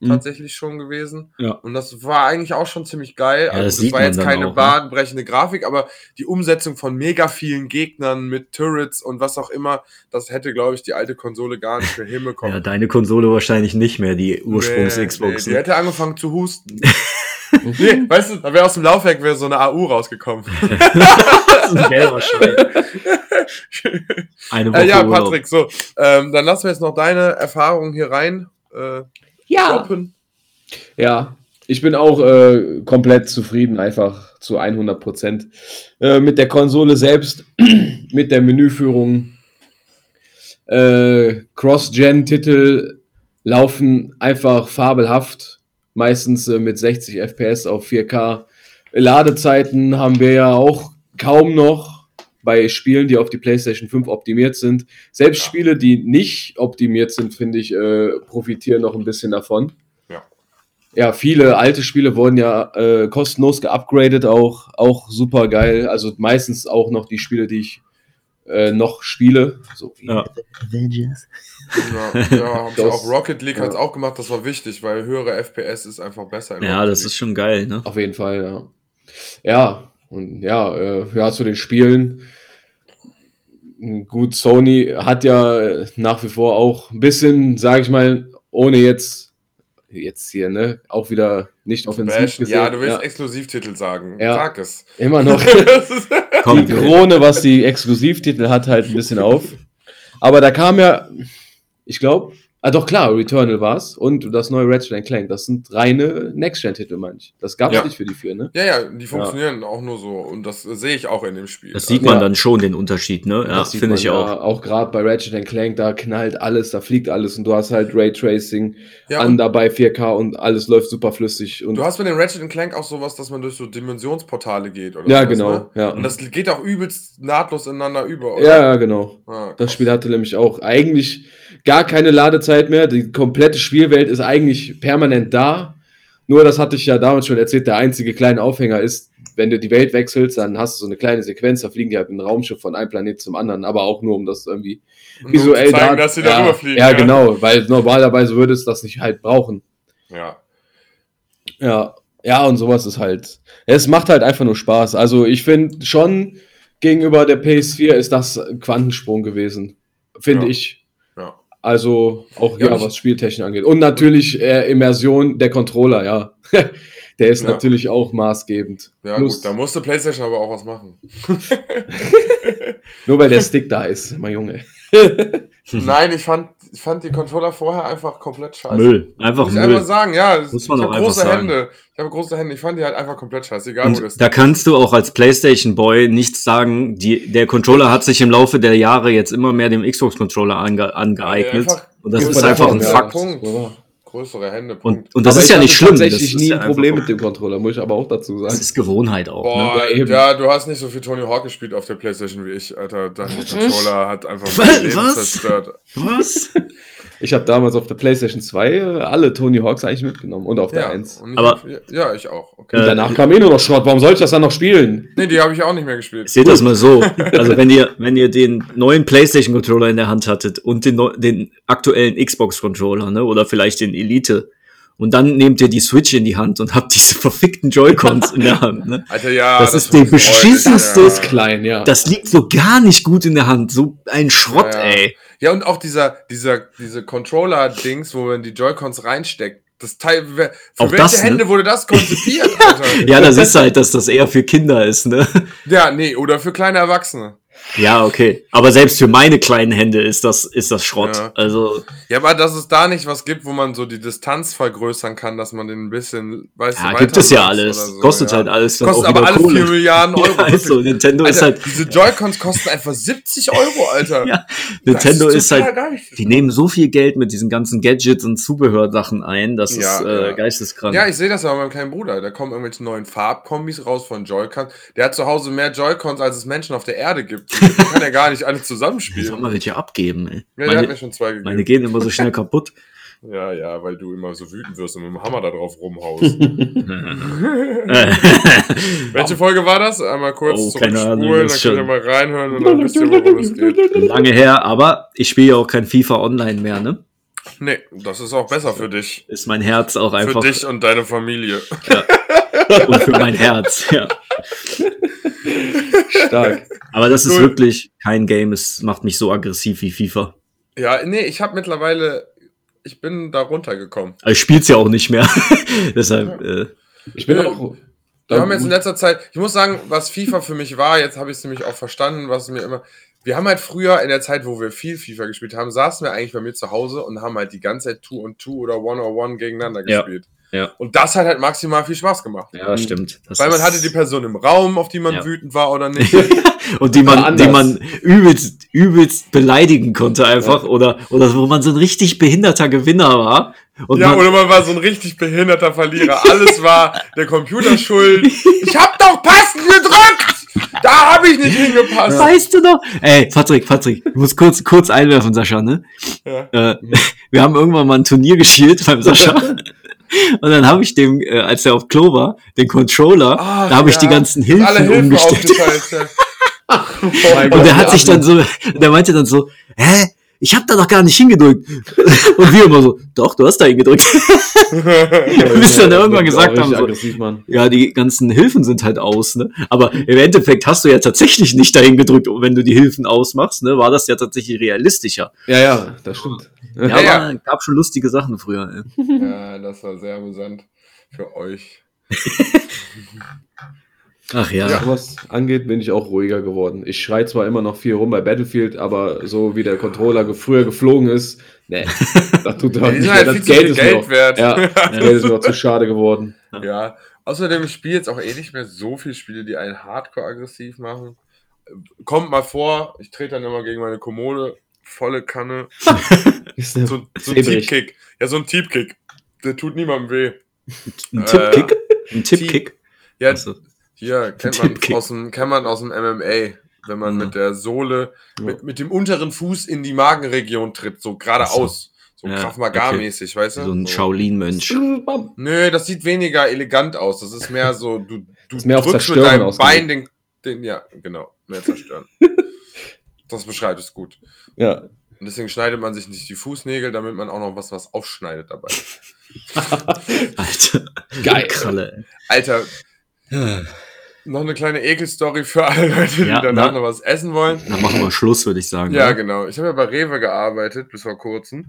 Mhm. tatsächlich schon gewesen. Ja. Und das war eigentlich auch schon ziemlich geil. Ja, also das das war jetzt keine auch, ne? bahnbrechende Grafik, aber die Umsetzung von mega vielen Gegnern mit Turrets und was auch immer, das hätte, glaube ich, die alte Konsole gar nicht mehr hinbekommen. Ja, deine Konsole wahrscheinlich nicht mehr, die Nee, Ursprungs-Xbox. Nee, die ne? hätte angefangen zu husten. nee, weißt du, da wäre aus dem Laufwerk wäre so eine AU rausgekommen. das ist ein gelber Schein. Eine Woche äh, ja, Urlaub. Patrick, so. Ähm, dann lassen wir jetzt noch deine Erfahrungen hier rein. Äh, droppen. Ja, ich bin auch äh, komplett zufrieden, einfach zu 100 Prozent. Äh, mit der Konsole selbst, mit der Menüführung. Äh, Cross-Gen-Titel laufen einfach fabelhaft, meistens äh, mit 60 FPS auf 4K. Ladezeiten haben wir ja auch kaum noch bei Spielen, die auf die PlayStation 5 optimiert sind. Selbst Ja. Spiele, die nicht optimiert sind, finde ich, äh, profitieren noch ein bisschen davon. Ja. Ja, viele alte Spiele wurden ja äh, kostenlos geupgradet, auch, auch super geil. Also meistens auch noch die Spiele, die ich äh, noch spiele. So Ja. Avengers. Ja, ja Das- auch Rocket League ja. auch gemacht, das war wichtig, weil höhere FPS ist einfach besser. Ja, Rocket das League. ist schon geil, ne? Auf jeden Fall, ja. Ja, und ja, äh, ja, zu den Spielen. Gut, Sony hat ja nach wie vor auch ein bisschen, sage ich mal, ohne jetzt, jetzt hier, ne, auch wieder nicht offensiv gesehen. Ja, du willst ja, Exklusivtitel sagen. Ja. Sag es. immer noch die Krone, was die Exklusivtitel hat, halt ein bisschen auf. Aber da kam ja, ich glaube, ah doch klar, Returnal war's und das neue Ratchet Clank. Das sind reine Next-Gen-Titel, manch. Das gab's Ja. nicht für die vier, ne? ja, ja, die funktionieren auch nur so und das äh, sehe ich auch in dem Spiel. das sieht man Ja. dann schon, den Unterschied, ne? Ja, finde ich ja auch. Auch gerade bei Ratchet Clank, da knallt alles, da fliegt alles und du hast halt Raytracing ja, an dabei 4K und alles läuft super flüssig. Und du hast mit dem Ratchet Clank auch sowas, dass man durch so Dimensionsportale geht, oder ja, sowas, genau. Ne? Ja. Und das geht auch übelst nahtlos ineinander über, oder? ja, ja, genau. Ah, Das. Spiel hatte nämlich auch eigentlich gar keine Ladezeit mehr. Die komplette Spielwelt ist eigentlich permanent da. Nur, das hatte ich ja damals schon erzählt, der einzige kleine Aufhänger ist, wenn du die Welt wechselst, dann hast du so eine kleine Sequenz, da fliegen die halt einem Raumschiff von einem Planet zum anderen, aber auch nur, um das irgendwie Nur visuell zu zeigen, da- dass sie ja, darüber fliegen. Ja, genau, weil normalerweise würde es das nicht halt brauchen. Ja. Ja, ja, und sowas ist halt. Es macht halt einfach nur Spaß. Also ich finde schon, gegenüber der PS4 ist das ein Quantensprung gewesen. Finde Ja. ich. Also auch Ja, ja, was Spieltechnik angeht. Und natürlich äh, Immersion der Controller, ja. der ist Ja. natürlich auch maßgebend. Ja, Plus, gut, da musste PlayStation aber auch was machen. nur weil der Stick da ist, mein Junge. Nein, ich fand, ich fand die Controller vorher einfach komplett scheiße. Müll. Einfach Muss ich Müll. einfach sagen, ja. Muss man ich auch habe einfach große sagen. Hände. Ich habe große Hände. Ich fand die halt einfach komplett scheiße, egal wo das Und da kannst du auch als PlayStation Boy nichts sagen. Die, der Controller hat sich im Laufe der Jahre jetzt immer mehr dem Xbox Controller ange, angeeignet. einfach- und das Ja, ist einfach ein ja. Fakt. Punkt. Ja. größere Hände. Punkt. Und, und das Aber ist ich ja nicht schlimm. tatsächlich das nie ist ja ein Problem mit dem Controller, muss ich aber auch dazu Das sagen. ist Gewohnheit auch. Boah, Ja, eben. ja, du hast nicht so viel Tony Hawk gespielt auf der Playstation wie ich, Alter. Dein Controller hat einfach mein Leben Was? zerstört. Ne? Was? Ich habe damals auf der PlayStation 2 äh, alle Tony Hawks eigentlich mitgenommen und auf der Ja, 1. und ich Aber- hab, ja, ich auch. Okay. Und danach kam eh nur noch Schrott. Warum soll ich das dann noch spielen? Nee, die habe ich auch nicht mehr gespielt. Seht das mal so. Also wenn ihr, wenn ihr den neuen PlayStation Controller in der Hand hattet und den, den aktuellen Xbox Controller, ne, oder vielleicht den Elite Und dann nehmt ihr die Switch in die Hand und habt diese verfickten Joy-Cons in der Hand. Ne? Alter, ja. Das ist ist der beschissenste räudig, Ist klein, ja. Das liegt so gar nicht gut in der Hand. So ein Schrott, Ja, ja. ey. Ja, und auch dieser, dieser, diese Controller-Dings, wo man die Joy-Cons reinsteckt. Das Teil, für Auch welche das, ne? Hände wurde das konzipiert, Alter? Ja, das ist halt, dass das eher für Kinder ist, ne? ja, nee, oder für kleine Erwachsene. Ja, okay. Aber selbst für meine kleinen Hände ist das, ist das Schrott. Ja. Also, Ja, aber dass es da nicht was gibt, wo man so die Distanz vergrößern kann, dass man den ein bisschen, weißt ja, du, gibt es ja alles. so, Kostet ja. halt alles. Kostet aber alle Kohle. 4 Milliarden Euro. Ja, ist so. wirklich. Nintendo ist Alter, halt, diese Joy-Cons kosten einfach 70 Euro, Alter. Ja, Das Nintendo ist, total halt, die nehmen so viel Geld mit diesen ganzen Gadgets und Zubehörsachen ein, das Ja, ist äh, ja. geisteskrank. Ja, ich sehe das aber bei meinem kleinen Bruder. Da kommen irgendwelche neuen Farbkombis raus von Joy-Cons. Der hat zu Hause mehr Joy-Cons, als es Menschen auf der Erde gibt. Die kann er gar nicht alle zusammenspielen. man welche abgeben, ey. Ja, der hat meine, mir schon zwei gegeben. meine gehen immer so schnell kaputt. Ja, ja, weil du immer so wütend wirst und mit dem Hammer da drauf rumhaust. Welche Folge war das? Einmal kurz Oh, zurückspulen, ist dann könnt ihr mal reinhören und dann wisst ihr, worum es geht. Lange her, aber ich spiele ja auch kein FIFA Online mehr, ne? Nee, das ist auch besser für dich. Ist mein Herz auch Für einfach dich und deine Familie. und für mein Herz, ja. Stark. Aber das ist Cool. wirklich kein Game, es macht mich so aggressiv wie FIFA. Ja, nee, ich habe mittlerweile, ich bin da runtergekommen. Aber ich spiel's ja auch nicht mehr. Deshalb, äh, Ich bin Ja. auch. Wir haben jetzt in letzter Zeit, ich muss sagen, was FIFA für mich war, jetzt habe ich es nämlich auch verstanden, was mir immer. Wir haben halt früher in der Zeit, wo wir viel FIFA gespielt haben, saßen wir eigentlich bei mir zu Hause und haben halt die ganze Zeit 2 und 2 oder 1 on 1 gegeneinander Ja, gespielt. Ja. Und das hat halt maximal viel Spaß gemacht. ja, stimmt. Das Weil man hatte die Person im Raum, auf die man Ja. wütend war oder nicht. und die man, die man übelst, übelst beleidigen konnte einfach oder, oder wo man so ein richtig behinderter Gewinner war. Und ja, man, oder man war so ein richtig behinderter Verlierer. Alles war der Computer schuld. Ich hab doch passend gedrückt! Da habe ich nicht hingepasst. Weißt du noch? Ey, Patrick, Patrick, ich muss kurz, kurz einwerfen, Sascha, ne? Ja. Äh, wir haben irgendwann mal ein Turnier gespielt beim Sascha. Und dann habe ich dem, äh, als er auf Klo war, den Controller, Ach, da habe ich ja. die ganzen Hilfen, Alle Hilfen umgestellt. ja. Mein Und Gott, der hat sich dann so, der meinte dann so, hä? Ich hab da doch gar nicht hingedrückt. Und wir immer so, doch, du hast da hingedrückt. Bis dann irgendwann gesagt haben, so, ja, die ganzen Hilfen sind halt aus, ne? Aber im Endeffekt hast du ja tatsächlich nicht dahin gedrückt, wenn du die Hilfen ausmachst, ne? War das ja tatsächlich realistischer. Ja, ja, das stimmt. Ja, Ja, ja. aber gab schon lustige Sachen früher. Ey. ja, das war sehr amüsant für euch. Ach ja. Was sowas angeht, bin ich auch ruhiger geworden. Ich schrei zwar immer noch viel rum bei Battlefield, aber so wie der Controller ge früher geflogen ist, nee, das tut doch Die nicht halt Das viel zu Geld viel ist Geld mir wert. Ja, das Geld ist mir noch zu schade geworden. Ja. Außerdem, ich spiele jetzt auch eh nicht mehr so viele Spiele, die einen hardcore aggressiv machen. Kommt mal vor, ich trete dann immer gegen meine Kommode, volle Kanne. So, so ein. Teamkick. Ja, so ein Teamkick. Der tut niemandem weh. Ein Tippkick? Ein Team- Tippkick? Ja, Also, hier kennt man, aus dem, kennt man aus dem MMA, wenn man Ja. mit der Sohle, Ja. mit, mit dem unteren Fuß in die Magenregion tritt, so geradeaus. So Ja, Krav Maga-mäßig, weißt du? so ein. Shaolin-Mönch. Nö, das sieht weniger elegant aus. Das ist mehr so, du, du mehr drückst mit deinem ausgelegt. Bein den, den, ja, genau, mehr zerstören. das beschreibt es gut. Ja. Und deswegen schneidet man sich nicht die Fußnägel, damit man auch noch was, was aufschneidet dabei. Alter. Geil. Kralle. Alter. Noch eine kleine Ekelstory für alle Leute, die Ja, danach na. noch was essen wollen. Dann machen wir Schluss, würde ich sagen. Ja, ne? genau. Ich habe ja bei Rewe gearbeitet, bis vor kurzem.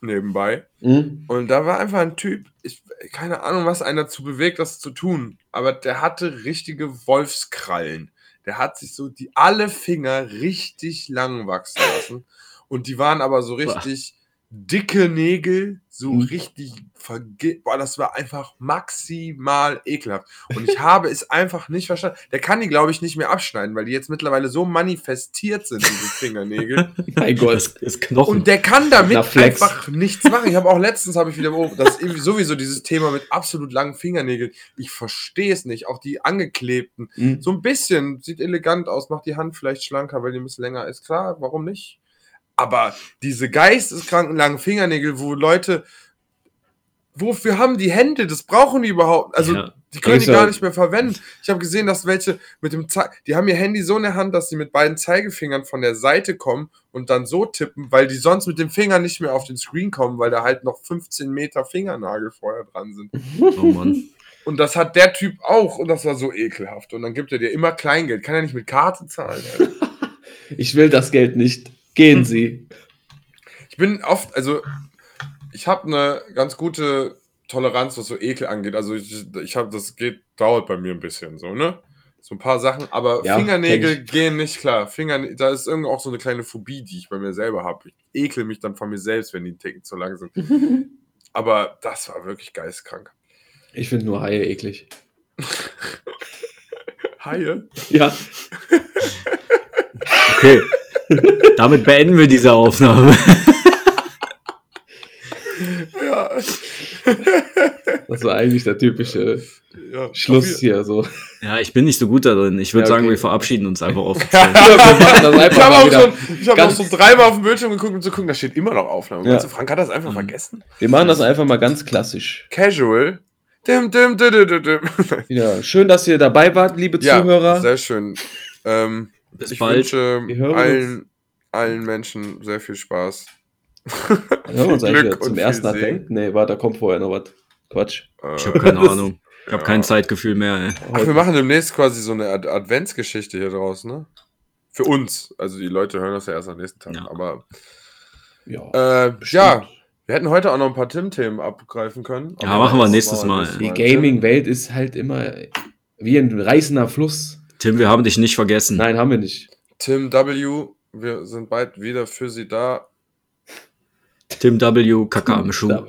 Nebenbei. Hm? Und da war einfach ein Typ, ich, keine Ahnung, was einen dazu bewegt, das zu tun. Aber der hatte richtige Wolfskrallen. Der hat sich so die alle Finger richtig lang wachsen lassen. Und die waren aber so richtig dicke Nägel, so Mhm. richtig verge Boah, das war einfach maximal ekelhaft. Und ich habe es einfach nicht verstanden. Der kann die, glaube ich, nicht mehr abschneiden, weil die jetzt mittlerweile so manifestiert sind, diese Fingernägel. Mein Gott. Das ist Knochen. Und der kann damit einfach nichts machen. Ich habe auch letztens habe ich wieder beobachtet, das ist irgendwie sowieso dieses Thema mit absolut langen Fingernägeln. Ich verstehe es nicht. Auch die angeklebten. Hm. So ein bisschen sieht elegant aus, macht die Hand vielleicht schlanker, weil die ein bisschen länger ist. Klar, warum nicht? Aber diese geisteskranken langen Fingernägel, wo Leute, wofür haben die Hände? Das brauchen die überhaupt. Also Ja. Die können die ja- gar nicht mehr verwenden. Ich habe gesehen, dass welche mit dem Ze die haben ihr Handy so in der Hand, dass sie mit beiden Zeigefingern von der Seite kommen und dann so tippen, weil die sonst mit dem Finger nicht mehr auf den Screen kommen, weil da halt noch 15 Meter Fingernagel vorher dran sind. Oh Mann. Und das hat der Typ auch und das war so ekelhaft. Und dann gibt er dir immer Kleingeld. Kann er nicht mit Karte zahlen. Alter. Ich will das Geld nicht. Gehen Sie. Ich bin oft, also ich habe eine ganz gute Toleranz, was so Ekel angeht. Also ich, ich habe, das geht, dauert bei mir ein bisschen so, ne? So ein paar Sachen, aber Ja, Fingernägel gehen nicht klar. Finger, da ist irgendwie auch so eine kleine Phobie, die ich bei mir selber habe. Ich ekel mich dann von mir selbst, wenn die Ticken zu lang sind. aber das war wirklich geistkrank. Ich finde nur Haie eklig. Haie? Ja, Okay. Damit beenden wir diese Aufnahme. Ja. das war eigentlich der typische ja. Schluss hier. So. Ja, ich bin nicht so gut da drin. Ich würde Ja, sagen, okay. wir verabschieden uns einfach offiziell. Ich habe auch, schon, ich hab auch schon dreimal auf dem Bildschirm geguckt, um zu gucken, da steht immer noch Aufnahme. Ja. Meinst du, Frank hat das einfach Mhm. vergessen? Wir machen das einfach mal ganz klassisch. Casual. Dim, dim, dim, dim, dim, dim. Ja, schön, dass ihr dabei wart, liebe Ja, Zuhörer. sehr schön. Ähm, Bis ich bald. wünsche Wir allen, allen Menschen sehr viel Spaß. Dann hören wir uns eigentlich zum ersten. Advent. Nee, warte, da kommt vorher noch was. Quatsch. Ich habe keine Ahnung. Ich habe Ja. kein Zeitgefühl mehr. Ey. Ach, wir machen demnächst quasi so eine Ad Adventsgeschichte hier draus, ne? Für uns. Also die Leute hören das ja erst am nächsten Tag. Ja. Aber Ja. äh, ja, wir hätten heute auch noch ein paar Tim-Themen abgreifen können. Ja, machen wir das nächstes wir Mal. nächstes Die Gaming-Welt ist halt immer wie ein reißender Fluss. Tim, wir haben dich nicht vergessen. Nein, haben wir nicht. Tim W., wir sind bald wieder für Sie da. Tim W. Kacke am Schuh. Da-